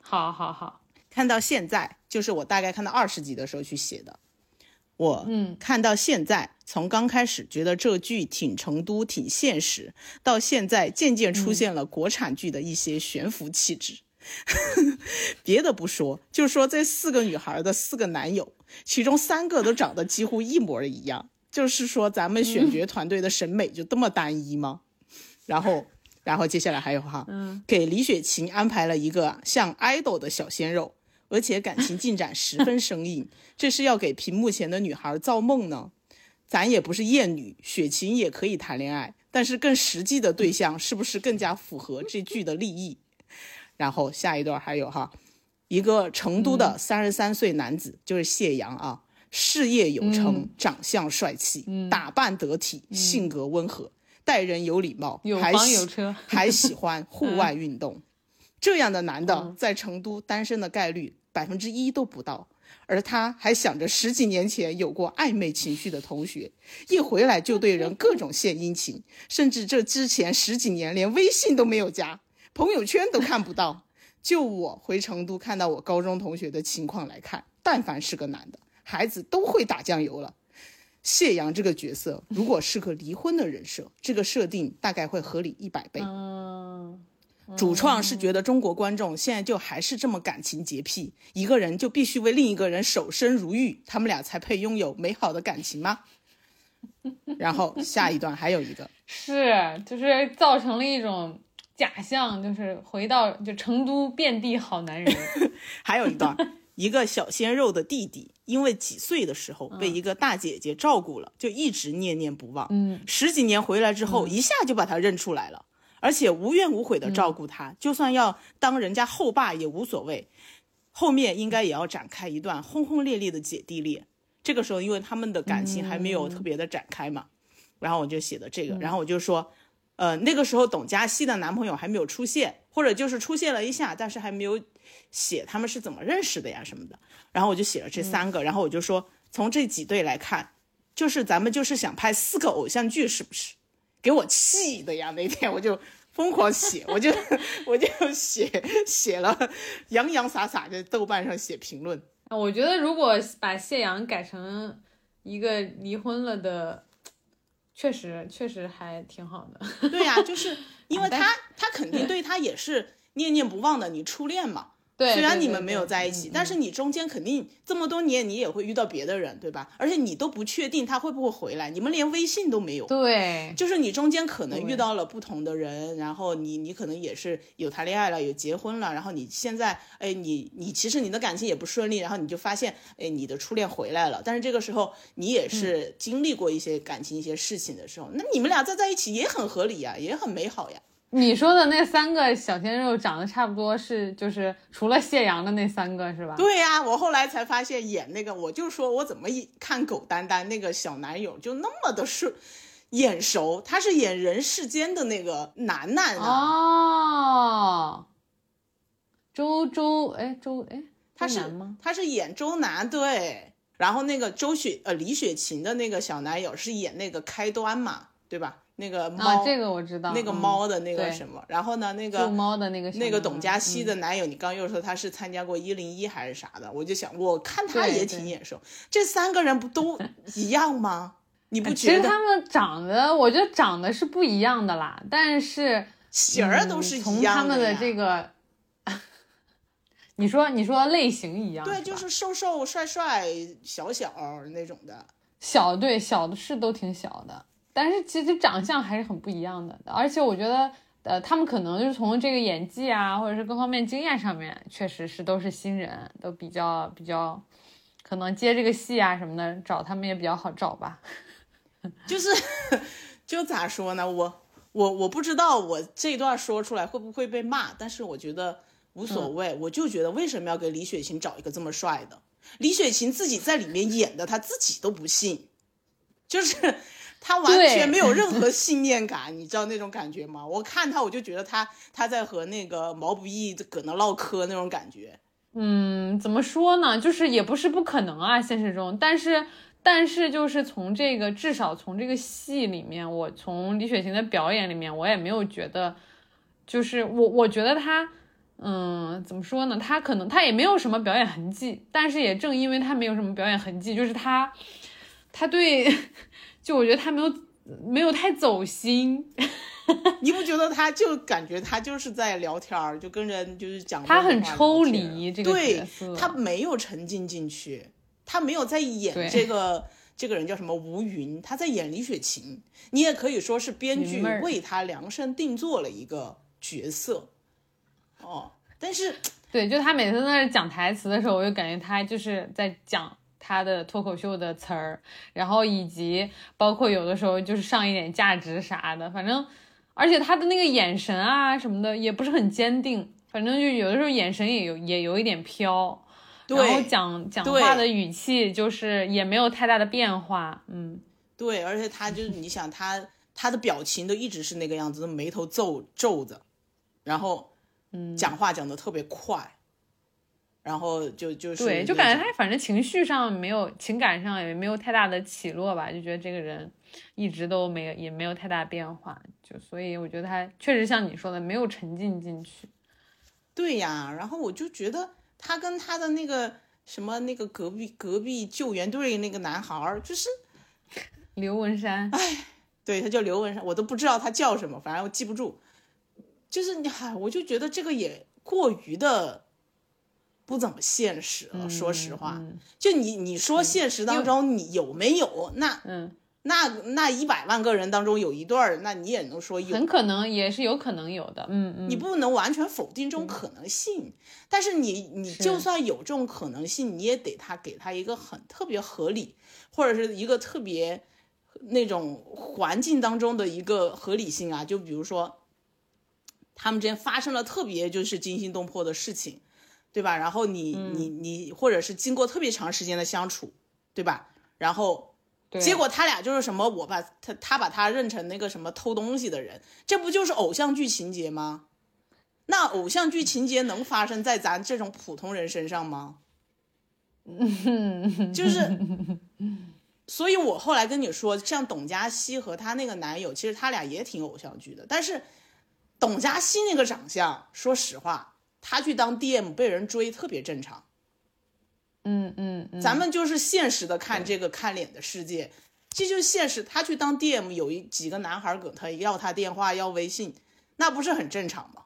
好好好，看到现在，就是我大概看到二十集的时候去写的。我嗯看到现在，从刚开始觉得这剧挺成都、挺现实，到现在渐渐出现了国产剧的一些悬浮气质。别的不说，就说这四个女孩的四个男友，其中三个都长得几乎一模一样。就是说，咱们选角团队的审美就这么单一吗？然后，然后接下来还有哈，嗯，给李雪琴安排了一个像 idol 的小鲜肉，而且感情进展十分生硬，这是要给屏幕前的女孩造梦呢？咱也不是艳女，雪琴也可以谈恋爱，但是更实际的对象是不是更加符合这剧的利益？然后下一段还有哈，一个成都的三十三岁男子，就是谢阳啊，事业有成，嗯长相帅气，打扮得体，性格温和，待人有礼貌，有房有车，还喜欢户外运动。这样的男的嗯在成都单身的概率百分之一都不到，而他还想着十几年前有过暧昧情绪的同学，一回来就对人各种献殷勤，甚至这之前十几年连微信都没有加，朋友圈都看不到。就我回成都看到我高中同学的情况来看，但凡是个男的，孩子都会打酱油了。谢阳这个角色如果是个离婚的人设，这个设定大概会合理一百倍。嗯，主创是觉得中国观众现在就还是这么感情洁癖，一个人就必须为另一个人守身如玉，他们俩才配拥有美好的感情吗？然后下一段还有一个，是就是造成了一种假象，就是回到就成都遍地好男人，还有一段，一个小鲜肉的弟弟，因为几岁的时候被一个大姐姐照顾了，就一直念念不忘。嗯，十几年回来之后，一下就把他认出来了，而且无怨无悔的照顾他，就算要当人家后爸也无所谓。后面应该也要展开一段轰轰烈烈的姐弟恋。这个时候，因为他们的感情还没有特别的展开嘛，然后我就写的这个，然后我就说，呃，那个时候董佳熙的男朋友还没有出现，或者就是出现了一下，但是还没有写他们是怎么认识的呀什么的。然后我就写了这三个，然后我就说，从这几对来看，就是咱们就是想拍四个偶像剧，是不是？给我气的呀！那天我就疯狂写，我就 我就写写了洋洋洒洒在豆瓣上写评论。啊，我觉得如果把谢阳改成一个离婚了的，确实确实还挺好的。对呀、就是因为 他他肯定对他也是念念不忘的，你初恋嘛。对，虽然你们没有在一起，嗯但是你中间肯定这么多年你也会遇到别的人，对吧？而且你都不确定他会不会回来，你们连微信都没有。对就是你中间可能遇到了不同的人，然后你你可能也是有谈恋爱了，有结婚了，然后你现在哎你你其实你的感情也不顺利，然后你就发现哎你的初恋回来了，但是这个时候你也是经历过一些感情一些事情的时候，那你们俩再在一起也很合理呀，也很美好呀。你说的那三个小鲜肉长得差不多是就是除了谢阳的那三个是吧？对呀、我后来才发现演那个，我就说我怎么一看狗丹丹那个小男友就那么的顺眼熟，他是演人世间的那个楠楠啊。哦，周周哎周哎，他是吗？他是演周楠对，然后那个周雪呃李雪琴的那个小男友是演那个开端嘛，对吧？那个猫、啊，这个我知道，那个嗯猫的那个什么，然后呢那救个猫的那个那个董佳熙嗯的男友，你刚又说他是参加过一零一还是啥的，我就想我看他也挺眼熟，这三个人不都 一样吗？你不觉得实他们长得，我觉得长得是不一样的啦，但是型儿都是嗯从一样他们的呀这个，你说你说类型一样，对，吧就是瘦瘦帅帅小小那种的。小对小的是都挺小的，但是其实长相还是很不一样的。而且我觉得，呃，他们可能就是从这个演技啊，或者是各方面经验上面，确实是都是新人，都比较比较，可能接这个戏啊什么的，找他们也比较好找吧。就是就咋说呢？我我我不知道我这段说出来会不会被骂，但是我觉得无所谓。我就觉得为什么要给李雪琴找一个这么帅的？李雪琴自己在里面演的，她自己都不信，就是她完全没有任何信念感，你知道那种感觉吗？我看他，我就觉得他他在和那个毛不易搁那唠嗑那种感觉。嗯，怎么说呢？就是也不是不可能啊，现实中，但是但是就是从这个至少从这个戏里面，我从李雪琴的表演里面，我也没有觉得，就是我我觉得她，嗯，怎么说呢？她可能她也没有什么表演痕迹，但是也正因为她没有什么表演痕迹，就是她她对，就我觉得他没有没有太走心，你不觉得他就感觉他就是在聊天儿，就跟人就是讲他很抽离这个对他没有沉浸进去，他没有在演这个这个人叫什么吴云，他在演李雪琴，你也可以说是编剧为他量身定做了一个角色，哦，但是对，就他每次在那讲台词的时候，我就感觉他就是在讲他的脱口秀的词儿，然后以及包括有的时候就是上一点价值啥的，反正而且他的那个眼神啊什么的也不是很坚定，反正就有的时候眼神也有也有一点飘，然后讲讲话的语气就是也没有太大的变化，嗯，对，而且他就是你想他他的表情都一直是那个样子，眉头皱皱着，然后嗯。讲话讲的特别快，然后就就是对，就感觉他反正情绪上没有，情感上也没有太大的起落吧，就觉得这个人一直都没有，也没有太大变化，就所以我觉得他确实像你说的，没有沉浸进去。对呀，然后我就觉得他跟他的那个什么那个隔壁隔壁救援队那个男孩儿，就是 刘文山，哎对他叫刘文山，我都不知道他叫什么，反正我记不住。就是你嗨，我就觉得这个也过于的不怎么现实了。说实话，就你你说现实当中你有没有那嗯，那那一百万个人当中有一对儿，那你也能说有很可能也是有可能有的，嗯嗯，你不能完全否定这种可能性，但是你你就算有这种可能性，你也得他给他一个很特别合理，或者是一个特别那种环境当中的一个合理性啊。就比如说，他们之间发生了特别就是惊心动魄的事情，对吧？然后你、你你或者是经过特别长时间的相处，对吧？然后结果他俩就是什么，我把他他把他认成那个什么偷东西的人，这不就是偶像剧情节吗？那偶像剧情节能发生在咱这种普通人身上吗？就是，所以我后来跟你说，像董佳希和她那个男友，其实他俩也挺偶像剧的。但是董佳希那个长相，说实话，他去当 DM 被人追特别正常。嗯嗯嗯，咱们就是现实的看这个看脸的世界，这就是现实。他去当 DM，有一几个男孩跟他要他电话要微信，那不是很正常吗？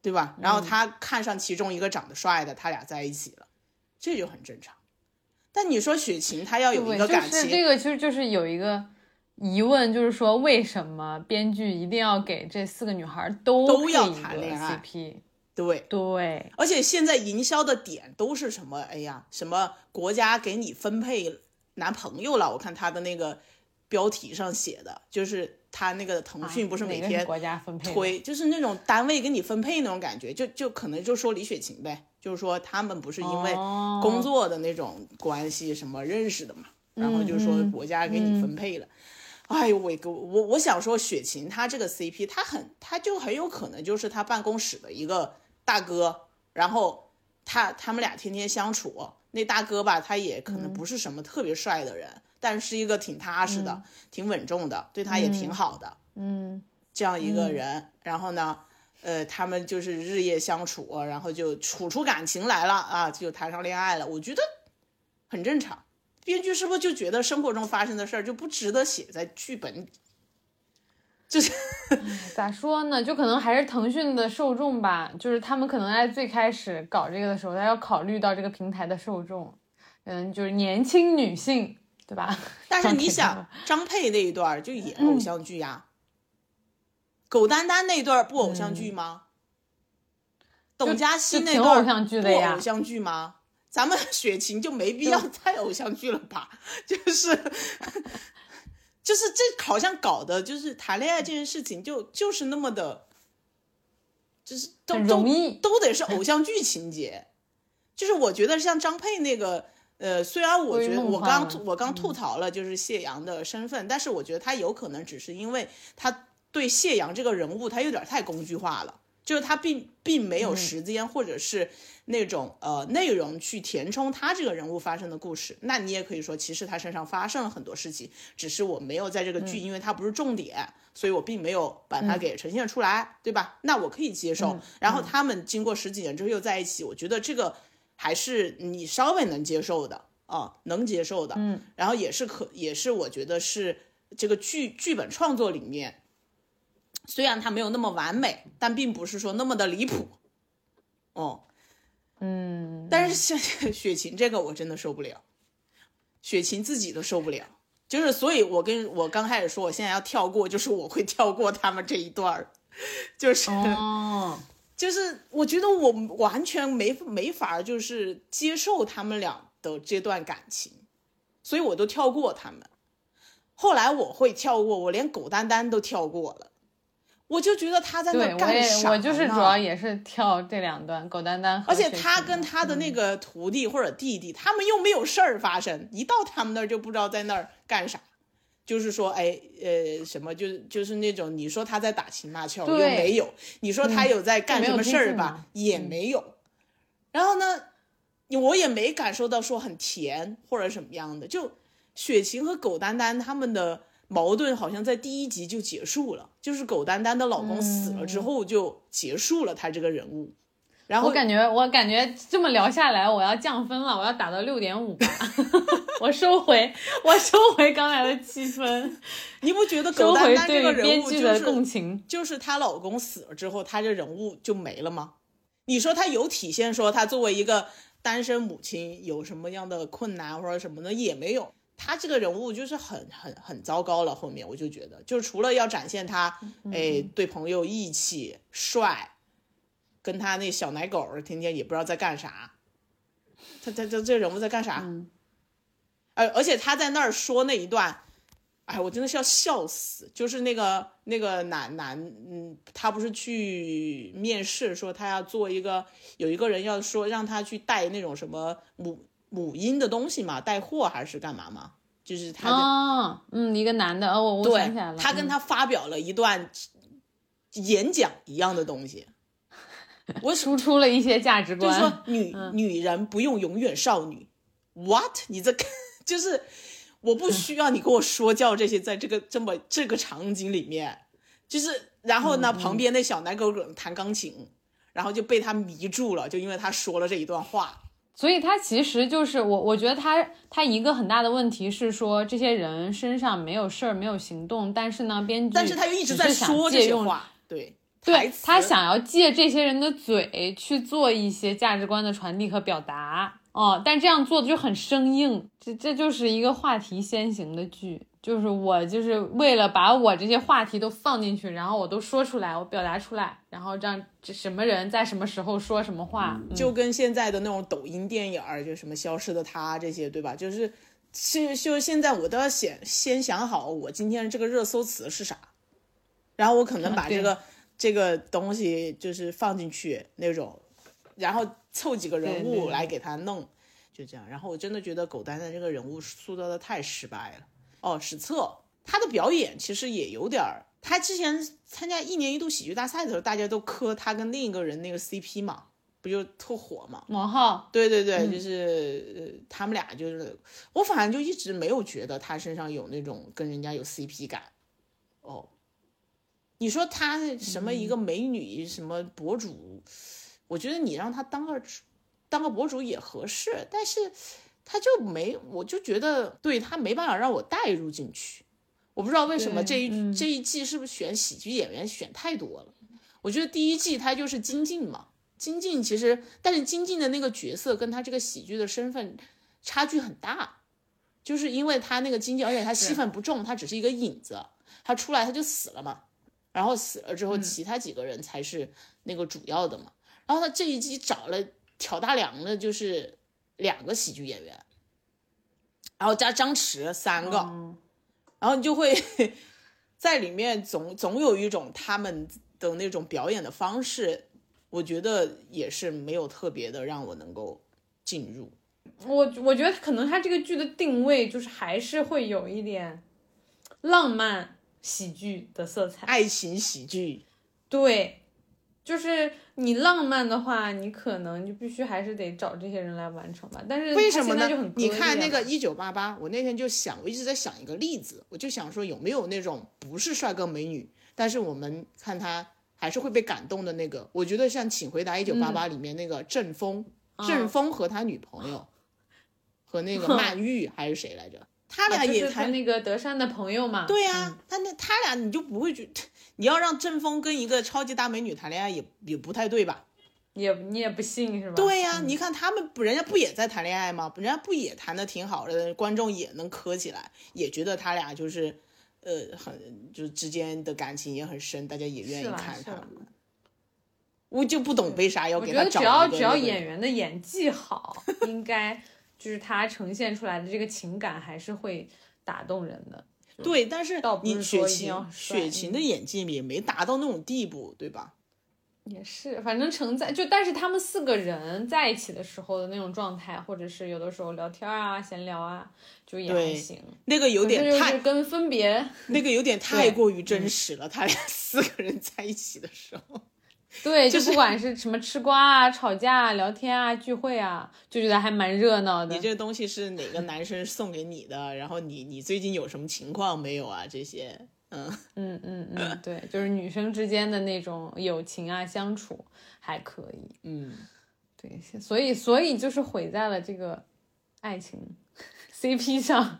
对吧？然后他看上其中一个长得帅的，他俩在一起了，这就很正常。但你说雪晴，她要有，一个感情，就是这个，其实就是有一个疑问，就是说为什么编剧一定要给这四个女孩都都要谈恋爱 CP？对，对，而且现在营销的点都是什么？哎呀，什么国家给你分配男朋友了？我看他的那个标题上写的，就是他那个腾讯不是啊每天国家分配推，就是那种单位给你分配那种感觉，就就可能就说李雪琴呗，就是说他们不是因为哦工作的那种关系什么认识的嘛，然后就说嗯国家给你分配了。哎呦，喂我我我想说，雪琴她这个 CP，她很，她就很有可能就是她办公室的一个大哥，然后他他们俩天天相处，那大哥吧，他也可能不是什么特别帅的人，但是一个挺踏实的、挺稳重的，对他也挺好的，嗯这样一个人。然后呢，呃，他们就是日夜相处，然后就处出感情来了啊，就谈上恋爱了。我觉得很正常。编剧是不是就觉得生活中发生的事儿就不值得写在剧本里？就是咋说呢？就可能还是腾讯的受众吧，就是他们可能在最开始搞这个的时候，他要考虑到这个平台的受众，嗯，就是年轻女性，对吧？但是你想，张佩那一段就演偶像剧呀，狗丹丹那段不偶像剧吗？董佳欣那段偶像剧的呀偶像剧吗？咱们 雪晴就没必要再偶像剧了吧？就是 就是这好像搞的就是谈恋爱这件事情就就是那么的，就是都都容易都得是偶 像剧情节。就是我觉得像张佩那个，呃，虽然我觉得我刚我刚吐槽了就是谢阳的身份，但是我觉得他有可能只是因为他对谢阳这个人物他有点太工具化了，就是他并并没有时间或者是那种、呃内容去填充他这个人物发生的故事。那你也可以说，其实他身上发生了很多事情，只是我没有在这个剧，因为它不是重点，所以我并没有把它给呈现出来，对吧？那我可以接受。然后他们经过十几年之后又在一起，我觉得这个还是你稍微能接受的啊，能接受的。嗯，然后也是可，也是我觉得是这个剧剧本创作里面。虽然它没有那么完美，但并不是说那么的离谱，哦，嗯，但是像雪琴这个我真的受不了，雪琴自己都受不了，就是所以，我跟我刚开始说我现在要跳过，就是我会跳过他们这一段儿，就是、哦，就是我觉得我完全没没法就是接受他们俩的这段感情，所以我都跳过他们。后来我会跳过，我连狗丹丹都跳过了，我就觉得他在那干啥我就是主要也是跳这两段，狗丹丹和而且他跟他的那个徒弟或者弟弟，他们又没有事儿发生，一到他们那儿就不知道在那儿干啥。就是说，哎，呃，什么，就是就是那种，你说他在打情骂俏，又没有；你说他有在干什么事儿吧也没有。然后呢，我也没感受到说很甜或者什么样的。就雪晴和狗丹丹他们的矛盾好像在第一集就结束了，就是狗丹丹的老公死了之后就结束了他这个人物。然后我感觉我感觉这么聊下来，我要降分了，我要打到六点五吧。我收回，我收回刚才的七分，你不觉得狗丹丹这个人编剧的物就是共情。就是她老公死了之后，她这人物就没了吗？你说她有体现说她作为一个单身母亲有什么样的困难或者什么的也没有。她这个人物就是很很很糟糕了。后面我就觉得，就是除了要展现他，哎，对朋友义气、帅，跟他那小奶狗儿天天也不知道在干啥。他他他这人物在干啥？嗯而而且他在那儿说那一段，哎，我真的是要笑死。就是那个那个男男，嗯，他不是去面试，说他要做一个，有一个人要说让他去带那种什么母母婴的东西嘛，带货还是干嘛嘛？就是他的、哦，嗯，一个男的，哦，我我想起来对，了，他跟嗯他发表了一段演讲一样的东西。我输出了一些价值观，就是说女、女人不用永远少女。What？你这 就是我不需要你跟我说教这些，在这个这么这个场景里面，就是然后呢，旁边那小奶狗狗弹钢琴，然后就被他迷住了，就因为他说了这一段话。所以他其实就是我，我觉得他他一个很大的问题是说，这些人身上没有事儿，没有行动，但是呢，编剧但是他又一直在想说这借用些话，对，对他想要借这些人的嘴去做一些价值观的传递和表达哦，但这样做的就很生硬，这这就是一个话题先行的剧，就是我就是为了把我这些话题都放进去，然后我都说出来，我表达出来，然后让这什么人在什么时候说什么话，嗯就跟现在的那种抖音电影儿，就什么《消失的她》这些，对吧？就是，是就现在我都要先先想好我今天这个热搜词是啥，然后我可能把这个这个东西就是放进去那种，然后凑几个人物来给他弄，就这样。然后我真的觉得狗蛋蛋这个人物塑造的太失败了。哦，史策他的表演其实也有点儿，他之前参加一年一度喜剧大赛的时候，大家都磕他跟另一个人那个 CP 嘛，不就特火嘛？王浩对对对，就是、呃，他们俩就是，我反正就一直没有觉得他身上有那种跟人家有 CP 感。哦，你说他什么一个美女、什么博主，我觉得你让他当个当个博主也合适，但是他就没，我就觉得对他没办法让我带入进去。我不知道为什么这一、嗯这一季是不是选喜剧演员选太多了？我觉得第一季他就是金靖嘛，金靖其实，但是金靖的那个角色跟他这个喜剧的身份差距很大，就是因为他那个金靖，而且他戏份不重，他只是一个影子，他出来他就死了嘛，然后死了之后，其他几个人才是那个主要的嘛。然后他这一季找了挑大梁的，就是两个喜剧演员，然后加张弛三个，嗯然后你就会在里面总总有一种他们的那种表演的方式，我觉得也是没有特别的让我能够进入。我我觉得可能他这个剧的定位就是还是会有一点浪漫喜剧的色彩。爱情喜剧，对，就是你浪漫的话，你可能就必须还是得找这些人来完成吧。但是为什么呢？你看那个一九八八，我那天就想，我一直在想一个例子，我就想说有没有那种不是帅哥美女，但是我们看他还是会被感动的那个。我觉得像《请回答一九八八》里面那个郑峰，郑峰和他女朋友和那个曼玉还是谁来着，他俩啊就是他也谈那个德善的朋友嘛。对呀、他那他俩你就不会觉，你要让郑峰跟一个超级大美女谈恋爱也也不太对吧？也你也不信是吧？对呀、你看他们不，人家不也在谈恋爱吗？人家不也谈的挺好的，观众也能磕起来，也觉得他俩就是，呃，很就是之间的感情也很深，大家也愿意看他们。我就不懂为啥要我觉得给他找只要只要演员的演技好，应该就是他呈现出来的这个情感还是会打动人的。对，但是你雪琴说一定要帅雪晴的演技也没达到那种地步，对吧？也是，反正承载就，但是他们四个人在一起的时候的那种状态，或者是有的时候聊天啊、闲聊啊，就也还行。那个有点太跟分别，那个有点 太过于嗯真实了，他俩四个人在一起的时候，对，就就是不管是什么吃瓜啊、吵架啊、聊天啊、聚会啊，就觉得还蛮热闹的你。这东西是哪个男生送给你的？然后你你最近有什么情况没有啊？这些嗯嗯嗯嗯，对，就是女生之间的那种友情啊，相处还可以。嗯，对，所以所以就是毁在了这个爱情 CP 上。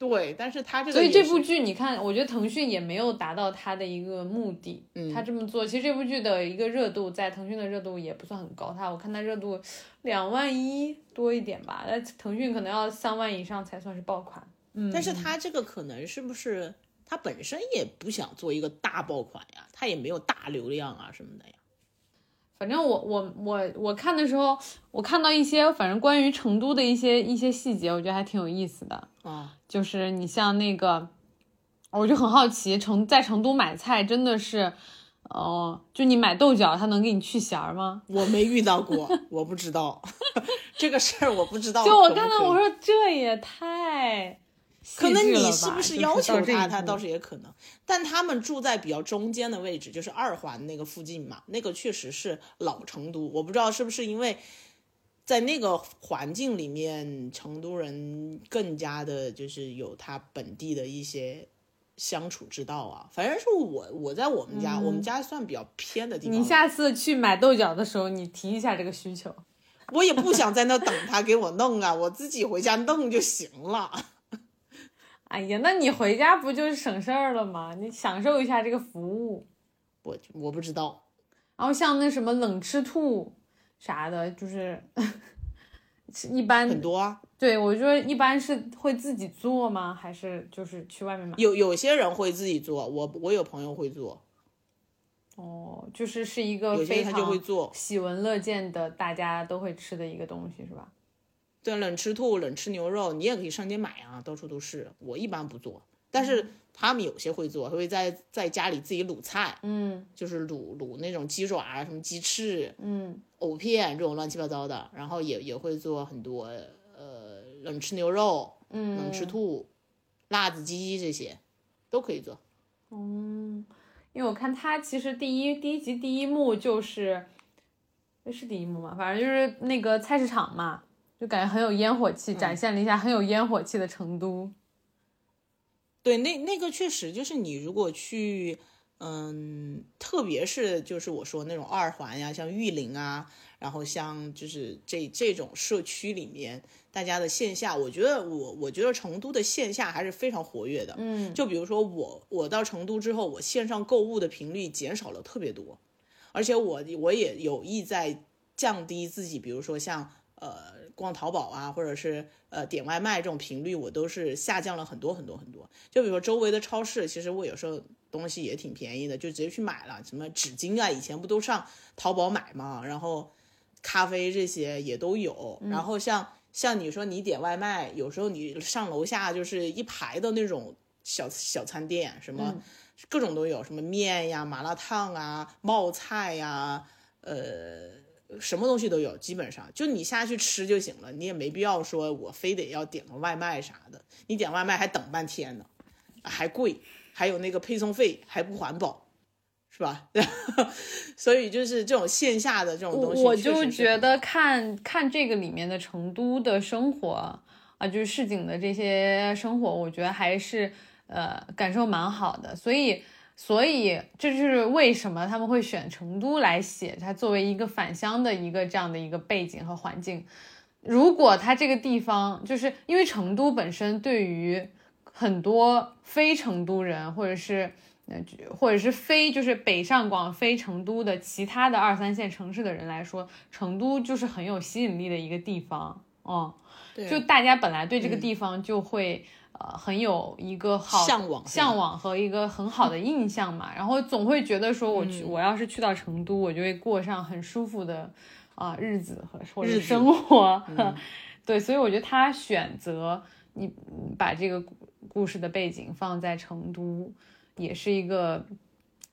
对，但是他这个所以这部剧，你看，我觉得腾讯也没有达到他的一个目的。嗯他这么做，其实这部剧的一个热度，在腾讯的热度也不算很高，他我看他热度两万一多一点吧，那腾讯可能要三万以上才算是爆款。嗯，但是他这个可能是不是他本身也不想做一个大爆款呀，他也没有大流量啊什么的呀。反正我我我我看的时候，我看到一些反正关于成都的一些一些细节，我觉得还挺有意思的。啊，就是你像那个，我就很好奇，成在成都买菜真的是，哦、就你买豆角，它能给你去弦儿吗？我没遇到过，我不知道 这个事儿，我不知道就我可不可以看到我说这也太细可能你是不是要求他，他倒是也可能。但他们住在比较中间的位置，就是二环那个附近嘛，那个确实是老成都。我不知道是不是因为在那个环境里面，成都人更加的就是有他本地的一些相处之道啊。反正是我我在我们家，我们家算比较偏的地方。嗯你下次去买豆角的时候，你提一下这个需求。我也不想在那等他给我弄啊，我自己回家弄就行了。哎呀，那你回家不就是省事儿了吗？你享受一下这个服务。我我不知道，然后像那什么冷吃兔啥的，就是 一般很多啊。对我觉得一般是会自己做吗？还是就是去外面买？有有些人会自己做，我我有朋友会做，哦，就是是一个非有些他就会常做。喜闻乐见的，大家都会吃的一个东西，是吧？对，冷吃兔、冷吃牛肉，你也可以上街买啊，到处都是。我一般不做，但是他们有些会做，会在在家里自己卤菜，嗯就是卤卤那种鸡爪啊、什么鸡翅、嗯藕片这种乱七八糟的，然后也也会做很多呃冷吃牛肉、嗯，冷吃兔、辣子鸡这些都可以做。嗯，因为我看他其实第一第一集第一幕就是，诶是第一幕嘛？反正就是那个菜市场嘛，就感觉很有烟火气，展现了一下很有烟火气的成都。对，那那个确实就是你如果去，嗯，特别是就是我说那种二环呀，像玉林啊，然后像就是这这种社区里面，大家的线下，我觉得我我觉得成都的线下还是非常活跃的。嗯，就比如说我我到成都之后，我线上购物的频率减少了特别多，而且我我也有意在降低自己，比如说像呃逛淘宝啊，或者是呃点外卖这种频率，我都是下降了很多很多很多。就比如说周围的超市，其实我有时候东西也挺便宜的，就直接去买了。什么纸巾啊，以前不都上淘宝买嘛，然后咖啡这些也都有。然后像像你说你点外卖，有时候你上楼下就是一排的那种小小餐店，什么各种都有，什么面呀、麻辣烫啊、冒菜呀，呃。什么东西都有，基本上就你下去吃就行了，你也没必要说我非得要点个外卖啥的，你点外卖还等半天呢，还贵，还有那个配送费还不环保，是吧？所以就是这种线下的这种东西，我就觉得看看这个里面的成都的生活啊，就是市井的这些生活，我觉得还是呃感受蛮好的，所以。所以这就是为什么他们会选成都来写它作为一个返乡的一个这样的一个背景和环境。如果它这个地方就是因为成都本身对于很多非成都人或者是呃或者是非就是北上广非成都的其他的二三线城市的人来说，成都就是很有吸引力的一个地方哦。对就大家本来对这个地方就会。呃，很有一个好向往向往和一个很好的印象嘛，然后总会觉得说我去，嗯我要是去到成都，我就会过上很舒服的啊、日子和或者日生活。嗯 对，所以我觉得他选择你嗯把这个故故事的背景放在成都，也是一个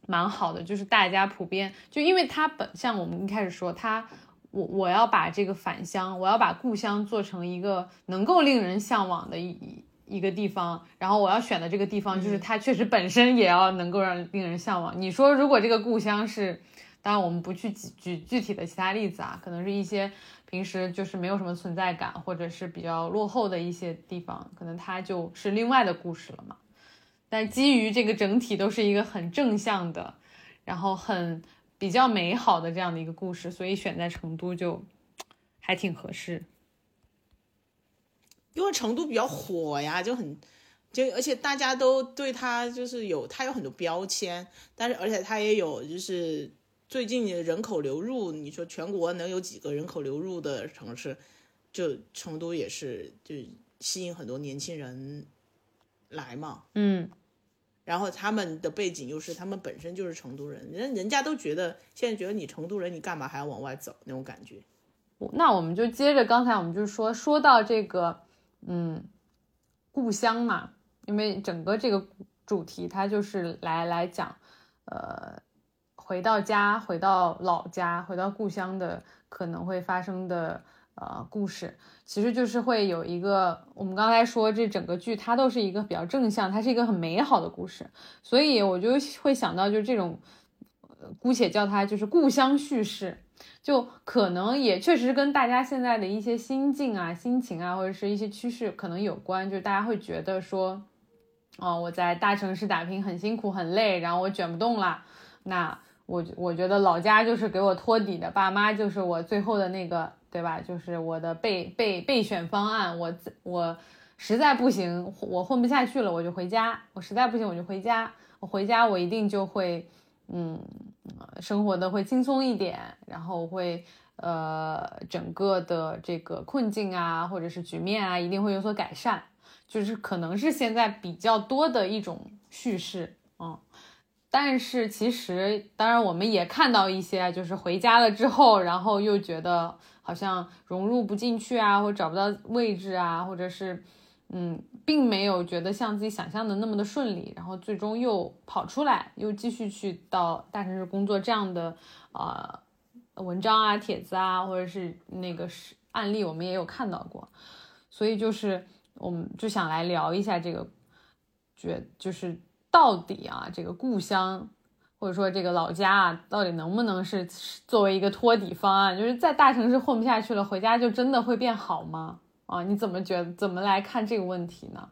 蛮好的，就是大家普遍就因为他本像我们一开始说他。我我要把这个返乡，我要把故乡做成一个能够令人向往的一一个地方，然后我要选的这个地方，就是它确实本身也要能够让令人向往。你说如果这个故乡是，当然我们不去举举具体的其他例子啊，可能是一些平时就是没有什么存在感，或者是比较落后的一些地方，可能它就是另外的故事了嘛。但基于这个整体都是一个很正向的，然后很比较美好的这样的一个故事，所以选在成都就还挺合适。因为成都比较火呀，就很，就而且大家都对它就是有它有很多标签，但是而且它也有就是最近人口流入，你说全国能有几个人口流入的城市，就成都也是就吸引很多年轻人来嘛，嗯，然后他们的背景又是他们本身就是成都人，人人家都觉得现在觉得你成都人，你干嘛还要往外走那种感觉。那我们就接着刚才我们就说说到这个。嗯，故乡嘛，因为整个这个主题它就是来来讲，呃，回到家，回到老家，回到故乡的可能会发生的呃故事，其实就是会有一个，我们刚才说这整个剧它都是一个比较正向，它是一个很美好的故事，所以我就会想到就是这种，姑且叫它就是故乡叙事。就可能也确实跟大家现在的一些心境啊、心情啊，或者是一些趋势可能有关。就是大家会觉得说，哦，我在大城市打拼很辛苦很累，然后我卷不动了。那我我觉得老家就是给我托底的，爸妈就是我最后的那个，对吧？就是我的备备备选方案。我我实在不行，我混不下去了，我就回家。我实在不行，我就回家。我回家，我一定就会，嗯。生活的会轻松一点，然后会呃整个的这个困境啊，或者是局面啊，一定会有所改善，就是可能是现在比较多的一种叙事，嗯，但是其实当然我们也看到一些，就是回家了之后，然后又觉得好像融入不进去啊，或找不到位置啊，或者是。嗯，并没有觉得像自己想象的那么的顺利，然后最终又跑出来，又继续去到大城市工作，这样的呃文章啊、帖子啊，或者是那个是案例，我们也有看到过，所以就是我们就想来聊一下这个，觉就是到底啊，这个故乡或者说这个老家啊，到底能不能是作为一个托底方案？就是在大城市混不下去了，回家就真的会变好吗？啊，你怎么觉得？怎么来看这个问题呢？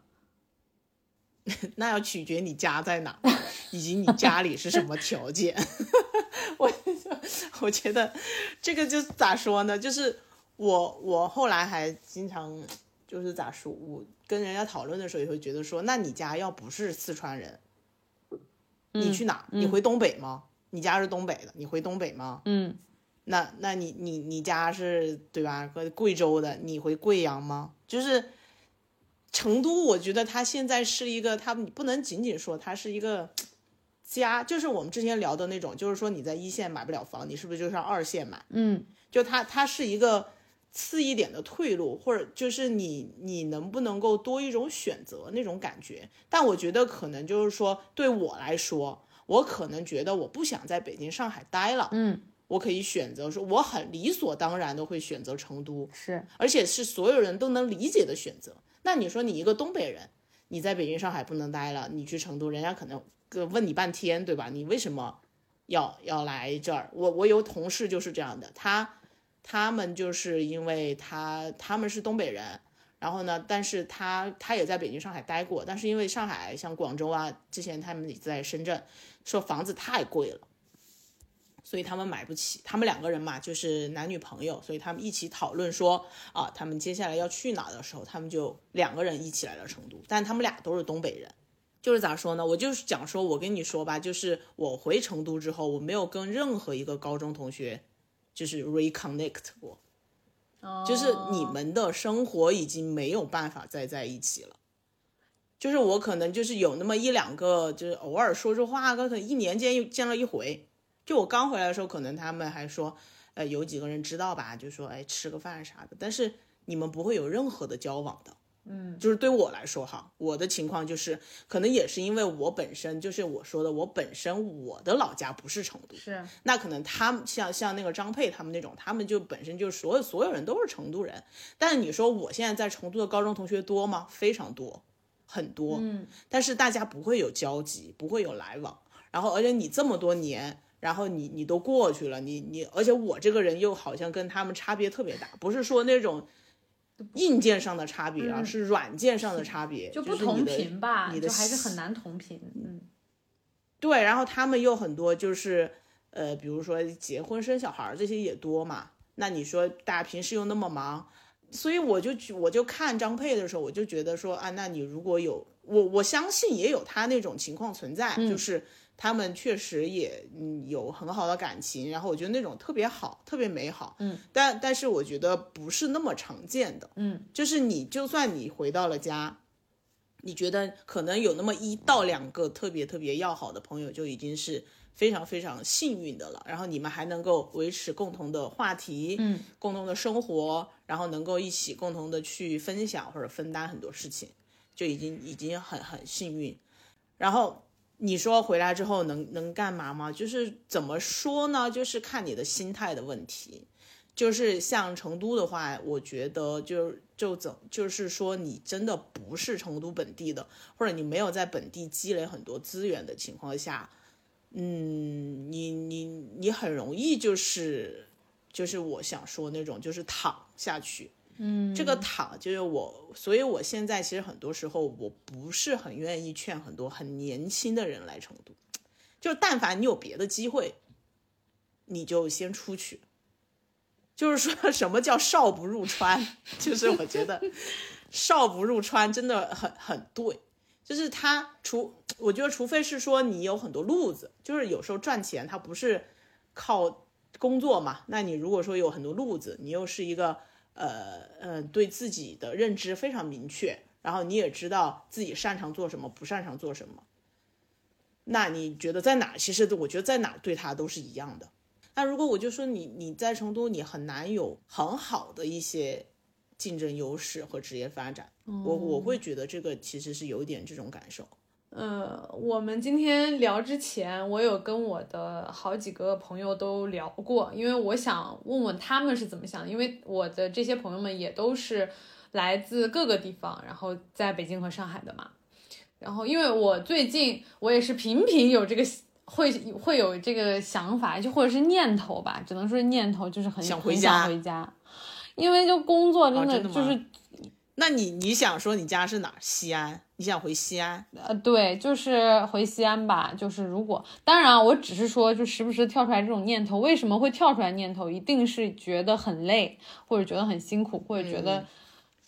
那要取决你家在哪，以及你家里是什么条件。我我觉得这个就咋说呢？就是我我后来还经常就是咋说，我跟人家讨论的时候也会觉得说，那你家要不是四川人，你去哪？你回东北吗？你家是东北的，你回东北吗？嗯。那那你你你家是对吧？贵州的，你回贵阳吗？就是成都，我觉得它现在是一个，它不能仅仅说它是一个家，就是我们之前聊的那种，就是说你在一线买不了房，你是不是就上二线买？嗯，就它它是一个次一点的退路，或者就是你你能不能够多一种选择那种感觉？但我觉得可能就是说对我来说，我可能觉得我不想在北京、上海待了。嗯。我可以选择说，我很理所当然的会选择成都，是，而且是所有人都能理解的选择。那你说你一个东北人，你在北京、上海不能待了，你去成都，人家可能问你半天，对吧？你为什么要要来这儿？我我有同事就是这样的，他他们就是因为他他们是东北人，然后呢，但是他他也在北京、上海待过，但是因为上海像广州啊，之前他们也在深圳，说房子太贵了。所以他们买不起，他们两个人嘛，就是男女朋友，所以他们一起讨论说啊，他们接下来要去哪的时候，他们就两个人一起来了成都。但他们俩都是东北人，就是咋说呢？我就是讲说，我跟你说吧，就是我回成都之后，我没有跟任何一个高中同学就是 reconnect 过，就是你们的生活已经没有办法再在一起了。就是我可能就是有那么一两个，就是偶尔说说话，可能一年见又见了一回。就我刚回来的时候，可能他们还说，呃，有几个人知道吧，就说，哎，吃个饭啥的。但是你们不会有任何的交往的，嗯，就是对我来说哈，我的情况就是，可能也是因为我本身就是我说的，我本身我的老家不是成都，是，那可能他们像像那个张佩他们那种，他们就本身就所有所有人都是成都人。但是你说我现在在成都的高中同学多吗？非常多，很多，嗯，但是大家不会有交集，不会有来往。然后而且你这么多年。然后你你都过去了，你你，而且我这个人又好像跟他们差别特别大，不是说那种，硬件上的差别，啊嗯是软件上的差别，就不同频吧，你的就还是很难同频。嗯对，然后他们又很多就是呃，比如说结婚生小孩儿这些也多嘛。那你说大家平时又那么忙，所以我就觉我就看张佩的时候，我就觉得说啊，那你如果有我我相信也有他那种情况存在，就是他们确实也嗯有很好的感情，然后我觉得那种特别好，特别美好。嗯，但但是我觉得不是那么常见的。嗯，就是你就算你回到了家。你觉得可能有那么一到两个特别特别要好的朋友，就已经是非常非常幸运的了。然后你们还能够维持共同的话题，嗯，共同的生活，然后能够一起共同的去分享或者分担很多事情，就已经已经很很幸运。然后你说回来之后能能干嘛吗？就是怎么说呢？就是看你的心态的问题。就是像成都的话，我觉得就就怎就是说，你真的不是成都本地的，或者你没有在本地积累很多资源的情况下，嗯，你你你很容易就是就是我想说那种就是躺下去，嗯，这个躺就是我，所以我现在其实很多时候我不是很愿意劝很多很年轻的人来成都，就但凡你有别的机会，你就先出去。就是说 什么叫少不入川，就是我觉得少不入川真的很很对，就是他除我觉得除非是说你有很多路子，就是有时候赚钱他不是靠工作嘛，那你如果说有很多路子，你又是一个呃呃对自己的认知非常明确，然后你也知道自己擅长做什么，不擅长做什么，那你觉得在哪？其实我觉得在哪对他都是一样的。那如果我就说你你在成都，你很难有很好的一些竞争优势和职业发展，我我会觉得这个其实是有一点这种感受。呃，我们今天聊之前，我有跟我的好几个朋友都聊过，因为我想问问他们是怎么想的，因为我的这些朋友们也都是来自各个地方，然后在北京和上海的嘛。然后，因为我最近我也是频频有这个会会有这个想法，就或者是念头吧，只能说是念头，就是很很想回家想回家，因为就工作真的就是、那你你想说你家是哪儿？西安？你想回西安？呃，对，就是回西安吧。就是如果，当然啊，我只是说，就时不时跳出来这种念头。为什么会跳出来念头？一定是觉得很累，或者觉得很辛苦，或者觉得、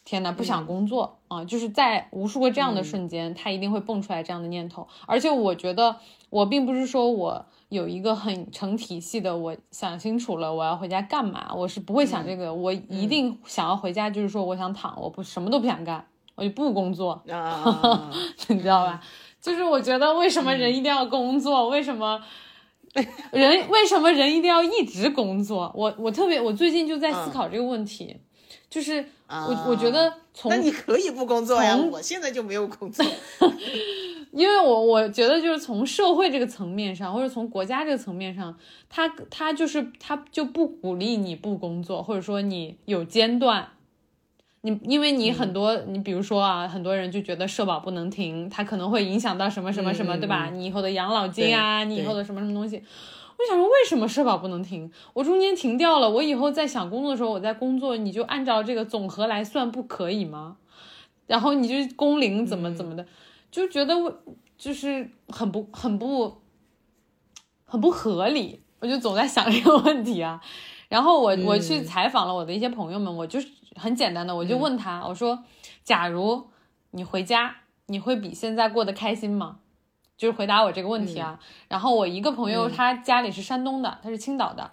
天哪不想工作、啊！就是在无数个这样的瞬间，他一定会蹦出来这样的念头。而且我觉得，我并不是说我有一个很成体系的，我想清楚了我要回家干嘛，我是不会想这个。我一定想要回家，就是说我想躺，我不什么都不想干，我就不工作。啊，你知道吧？就是我觉得为什么人一定要工作？为什么 人为什么人一定要一直工作？我我特别我最近就在思考这个问题，就是我我觉得从那你可以不工作呀，我现在就没有工作。因为我我觉得就是从社会这个层面上，或者从国家这个层面上，他他就是他就不鼓励你不工作，或者说你有间断。你因为你很多，你比如说啊，很多人就觉得社保不能停，它可能会影响到什么什么什么，嗯对吧？你以后的养老金啊，你以后的什么什么东西。我想说，为什么社保不能停？我中间停掉了，我以后在想工作的时候，我在工作，你就按照这个总和来算，不可以吗？然后你就工龄怎么怎么的，就觉得我就是很不很不很不合理，我就总在想这个问题啊。然后我我去采访了我的一些朋友们，我就是很简单的，我就问他，我说，假如你回家，你会比现在过得开心吗？就是回答我这个问题啊。然后我一个朋友，他家里是山东的，他是青岛的，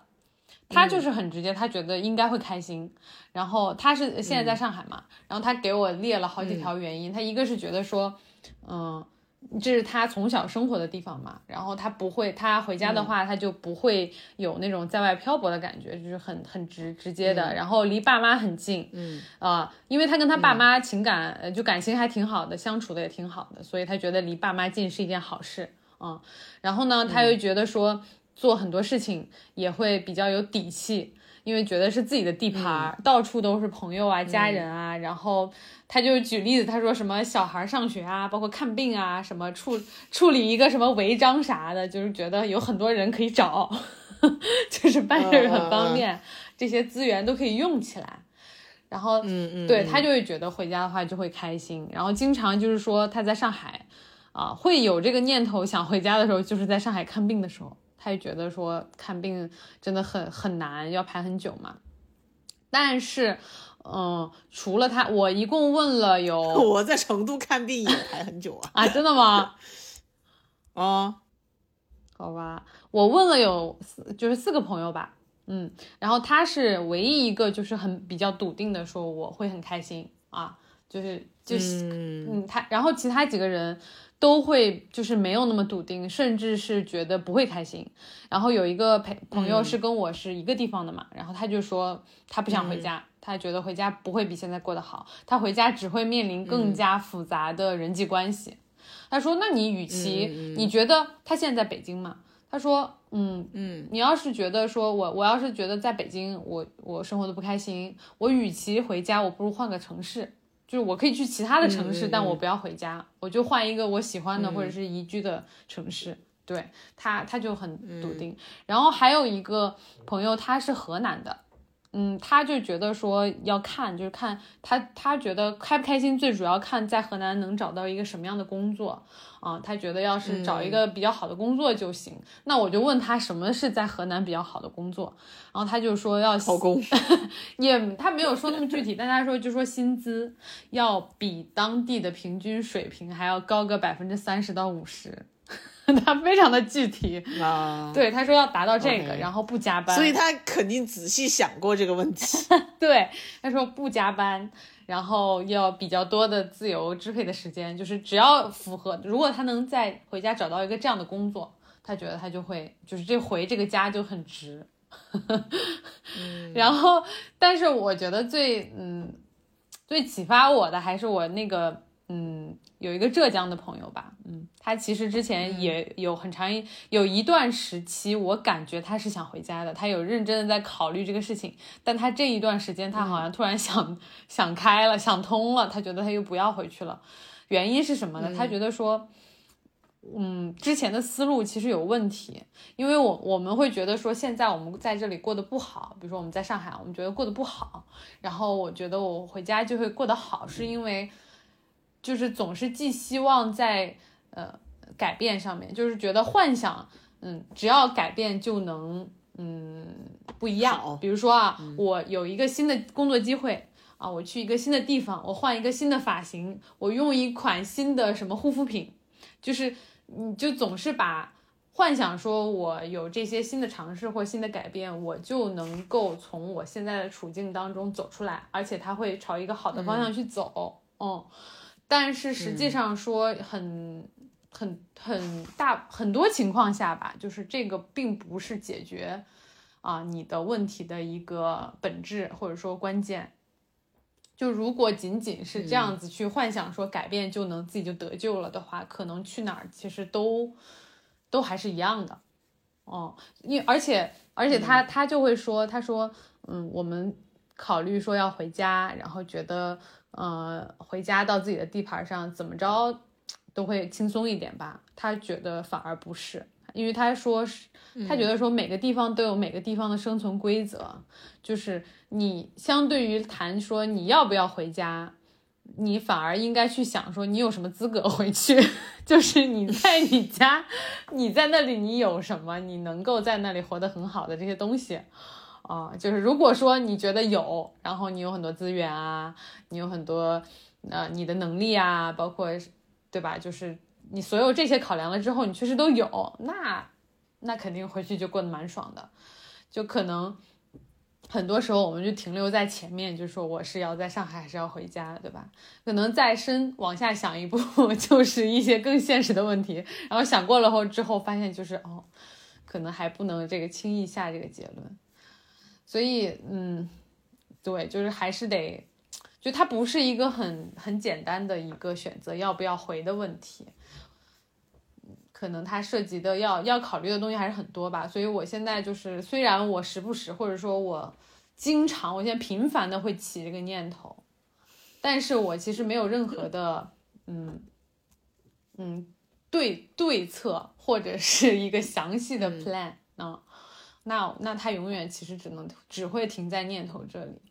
他就是很直接，他觉得应该会开心。然后他是现在在上海嘛，然后他给我列了好几条原因，他一个是觉得说，嗯。这是他从小生活的地方嘛，然后他不会，他回家的话，他就不会有那种在外漂泊的感觉，就是很很直直接的，然后离爸妈很近，嗯啊、因为他跟他爸妈情感，呃，就感情还挺好的，相处的也挺好的，所以他觉得离爸妈近是一件好事，嗯，然后呢，他又觉得说做很多事情也会比较有底气。因为觉得是自己的地盘儿，到处都是朋友啊、家人啊，然后他就举例子，他说什么小孩上学啊，包括看病啊，什么处处理一个什么违章啥的，就是觉得有很多人可以找，就是办事儿很方便，这些资源都可以用起来。然后嗯嗯，对嗯他就会觉得回家的话就会开心，然后经常就是说他在上海，啊、会有这个念头想回家的时候，就是在上海看病的时候，他也觉得说看病真的很很难，要排很久嘛。但是，嗯，除了他，我一共问了有 我在成都看病也排很久啊。啊，真的吗？啊，好吧，我问了有四，就是四个朋友吧，嗯，然后他是唯一一个就是很比较笃定的说我会很开心啊，就是就是嗯嗯，他然后其他几个人都会就是没有那么笃定，甚至是觉得不会开心。然后有一个朋朋友是跟我是一个地方的嘛，然后他就说他不想回家，他觉得回家不会比现在过得好，他回家只会面临更加复杂的人际关系。他说：“那你与其、你觉得他现在在北京嘛？”他说：“嗯嗯，你要是觉得说我我要是觉得在北京我我生活的不开心，我与其回家，我不如换个城市，就是我可以去其他的城市，但我不要回家，我就换一个我喜欢的、嗯或者是宜居的城市。对他他就很笃嗯定。然后还有一个朋友，他是河南的。嗯，他就觉得说要看，就是看他，他觉得开不开心，最主要看在河南能找到一个什么样的工作啊。他觉得要是找一个比较好的工作就行。那我就问他什么是在河南比较好的工作，然后他就说要考公。也他没有说那么具体，但他说就说薪资要比当地的平均水平还要高个百分之三十到五十，他非常的具体。啊，对，他说要达到这个然后不加班，所以他肯定仔细想过这个问题。对，他说不加班，然后要比较多的自由支配的时间，就是只要符合，如果他能在回家找到一个这样的工作，他觉得他就会，就是这回这个家就很值。然后，但是我觉得最嗯最启发我的还是我那个嗯有一个浙江的朋友吧，嗯，他其实之前也有很长一有一段时期，我感觉他是想回家的，他有认真的在考虑这个事情，但他这一段时间他好像突然想、想开了，想通了，他觉得他又不要回去了，原因是什么呢？他觉得说。嗯，之前的思路其实有问题，因为我我们会觉得说现在我们在这里过得不好，比如说我们在上海，我们觉得过得不好，然后我觉得我回家就会过得好，是因为就是总是寄希望在呃改变上面，就是觉得幻想，嗯，只要改变就能嗯不一样。比如说啊，我有一个新的工作机会。啊，我去一个新的地方，我换一个新的发型，我用一款新的什么护肤品，就是你就总是把幻想说，我有这些新的尝试或新的改变，我就能够从我现在的处境当中走出来，而且它会朝一个好的方向去走。嗯，但是实际上说很。很很大很多情况下吧，就是这个并不是解决啊你的问题的一个本质或者说关键。就如果仅仅是这样子去幻想说改变就能自己就得救了的话，可能去哪儿其实都都还是一样的。哦，因而且而且他他就会说，他说，嗯，我们考虑说要回家，然后觉得，呃，回家到自己的地盘上怎么着都会轻松一点吧。他觉得反而不是，因为他说是，他觉得说每个地方都有每个地方的生存规则，就是你相对于谈说你要不要回家，你反而应该去想说你有什么资格回去，就是你在你家，你在那里你有什么，你能够在那里活得很好的这些东西。啊、就是如果说你觉得有，然后你有很多资源啊，你有很多呃你的能力啊，包括对吧？就是你所有这些考量了之后，你确实都有，那那肯定回去就过得蛮爽的，就可能很多时候我们就停留在前面，就说我是要在上海还是要回家，对吧？可能再深往下想一步，就是一些更现实的问题，然后想过了后之后发现就是哦，可能还不能这个轻易下这个结论，所以嗯，对，就是还是得。就它不是一个很很简单的一个选择要不要回的问题，可能它涉及的要要考虑的东西还是很多吧。所以我现在就是，虽然我时不时或者说我经常，我现在频繁的会起这个念头，但是我其实没有任何的嗯嗯对对策或者是一个详细的 plan 啊、那那他永远其实只能只会停在念头这里。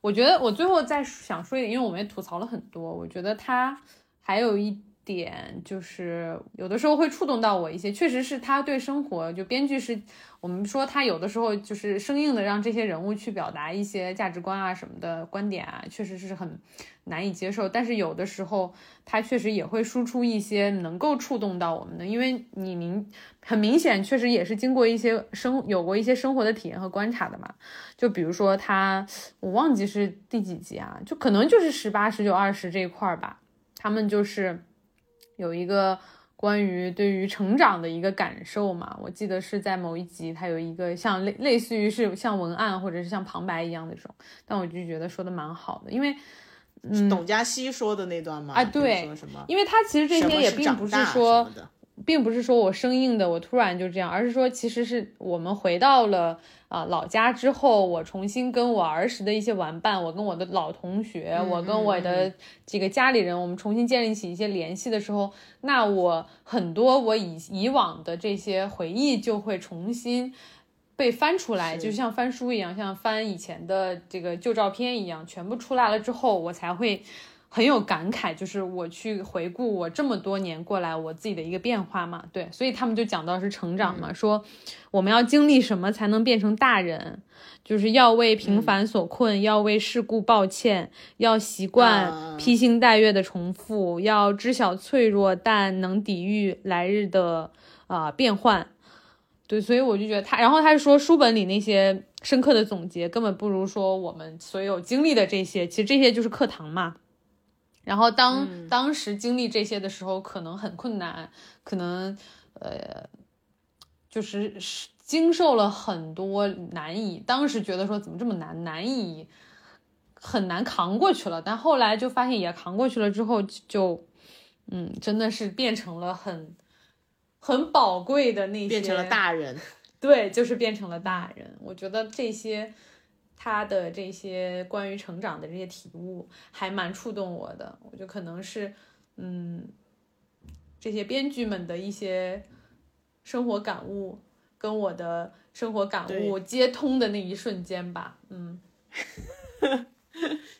我觉得我最后再想说一点，因为我们也吐槽了很多，我觉得他还有一点就是有的时候会触动到我一些，确实是他对生活，就编剧是我们说他有的时候就是生硬的让这些人物去表达一些价值观啊什么的观点啊，确实是很难以接受。但是有的时候他确实也会输出一些能够触动到我们的，因为你明很明显确实也是经过一些生有过一些生活的体验和观察的嘛。就比如说他，我忘记是第几集啊，就可能就是十八、十九、二十这一块儿吧，他们就是。有一个关于对于成长的一个感受嘛，我记得是在某一集，它有一个像类类似于是像文案或者是像旁白一样的这种，但我就觉得说的蛮好的，因为嗯，董佳熙说的那段吗？啊对？因为他其实这些也并不是说并不是说我生硬的，我突然就这样，而是说其实是我们回到了啊、老家之后，我重新跟我儿时的一些玩伴，我跟我的老同学，我跟我的这个家里人，我们重新建立起一些联系的时候，那我很多我以以往的这些回忆就会重新。被翻出来，就像翻书一样，像翻以前的这个旧照片一样，全部出来了之后，我才会很有感慨，就是我去回顾我这么多年过来我自己的一个变化嘛，对，所以他们就讲到是成长嘛，说我们要经历什么才能变成大人，就是要为平凡所困，要为世故抱歉，要习惯嗯披星戴月的重复，要知晓脆弱但能抵御来日的啊、变换。对，所以我就觉得他，然后他说书本里那些深刻的总结，根本不如说我们所有经历的这些，其实这些就是课堂嘛。然后当、当时经历这些的时候，可能很困难，可能呃，就是是经受了很多难以，当时觉得说怎么这么难，难以很难扛过去了，但后来就发现也扛过去了之后就，就嗯，真的是变成了很很宝贵的那些，变成了大人。对，就是变成了大人。我觉得这些他的这些关于成长的这些体悟还蛮触动我的。我觉得可能是，嗯，这些编剧们的一些生活感悟跟我的生活感悟接通的那一瞬间吧。嗯，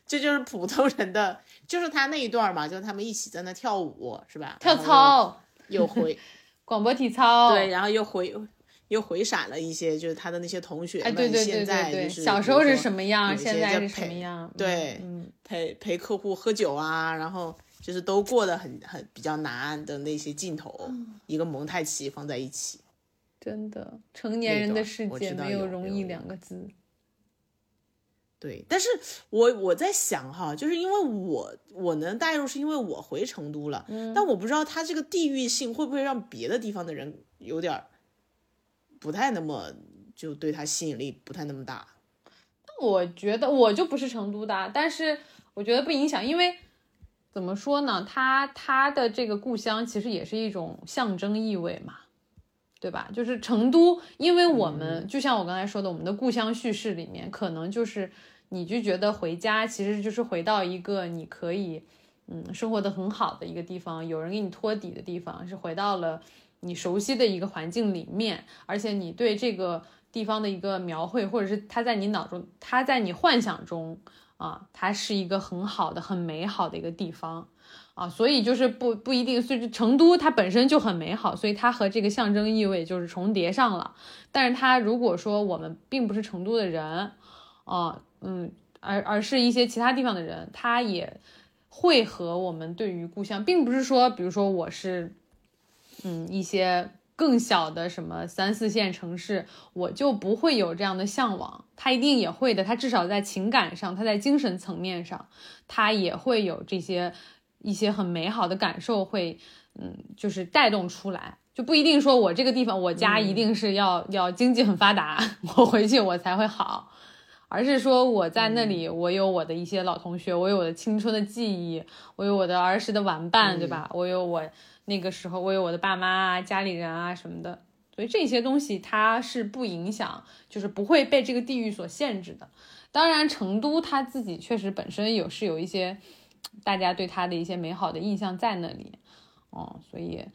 这就是普通人的，就是他那一段嘛，就是他们一起在那跳舞，是吧？跳操、又又回 广播体操，对，然后又回又回闪了一些，就是他的那些同学哎，们，对对对现对对，在就是小时候是什么么样，现在是什么样？对嗯，陪陪客户喝酒啊，然后就是都过得很很比较难的那些镜头，嗯一个蒙太奇放在一起。真的，成年人的世界没有容易两个字。对，但是我我在想哈，就是因为我我能带入，是因为我回成都了，嗯但我不知道他这个地域性会不会让别的地方的人有点儿不太那么就对他吸引力不太那么大。我觉得我就不是成都的，但是我觉得不影响，因为怎么说呢，他他的这个故乡其实也是一种象征意味嘛，对吧？就是成都，因为我们、就像我刚才说的，我们的故乡叙事里面，可能就是你就觉得回家其实就是回到一个你可以嗯生活的很好的一个地方，有人给你托底的地方，是回到了你熟悉的一个环境里面，而且你对这个地方的一个描绘，或者是它在你脑中，它在你幻想中啊，它是一个很好的、很美好的一个地方啊，所以就是不不一定，所以成都它本身就很美好，所以它和这个象征意味就是重叠上了。但是它如果说我们并不是成都的人，啊，嗯，而而是一些其他地方的人，他也会和我们对于故乡，并不是说，比如说我是，嗯，一些更小的什么三四线城市，我就不会有这样的向往。他一定也会的，他至少在情感上，他在精神层面上，他也会有这些一些很美好的感受会，嗯，就是带动出来。就不一定说我这个地方，我家一定是要、要经济很发达，我回去我才会好。而是说我在那里，我有我的一些老同学，我有我的青春的记忆，我有我的儿时的玩伴，对吧？我有我那个时候，我有我的爸妈啊、家里人啊什么的，所以这些东西它是不影响，就是不会被这个地域所限制的。当然，成都它自己确实本身有是有一些大家对它的一些美好的印象在那里，哦，所以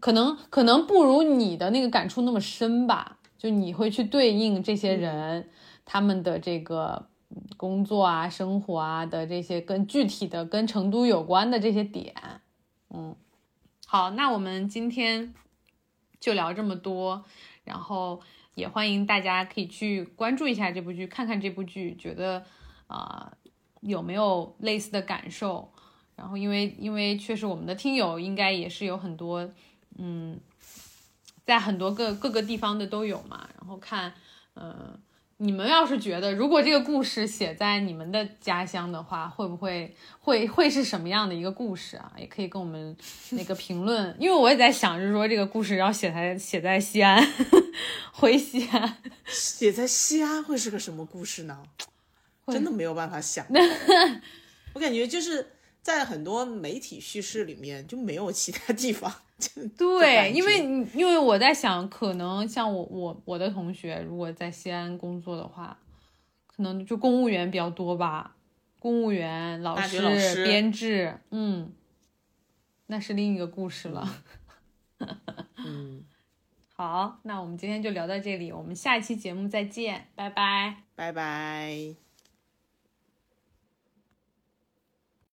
可能可能不如你的那个感触那么深吧，就你会去对应这些人。他们的这个工作啊、生活啊的这些跟具体的跟成都有关的这些点。嗯，好，那我们今天就聊这么多，然后也欢迎大家可以去关注一下这部剧，看看这部剧，觉得啊、有没有类似的感受。然后因为因为确实我们的听友应该也是有很多，嗯，在很多个各个地方的都有嘛，然后看，呃，你们要是觉得如果这个故事写在你们的家乡的话，会不会会会是什么样的一个故事啊？也可以跟我们那个评论，因为我也在想，就是说这个故事要写在写在西安，回西安，写在西安会是个什么故事呢？真的没有办法想。我感觉就是在很多媒体叙事里面就没有其他地方。对，因为你因为我在想，可能像我我我的同学，如果在西安工作的话，可能就公务员比较多吧，公务员、老师、老师编制，嗯，那是另一个故事了。嗯，好，那我们今天就聊到这里，我们下一期节目再见，拜拜。拜拜。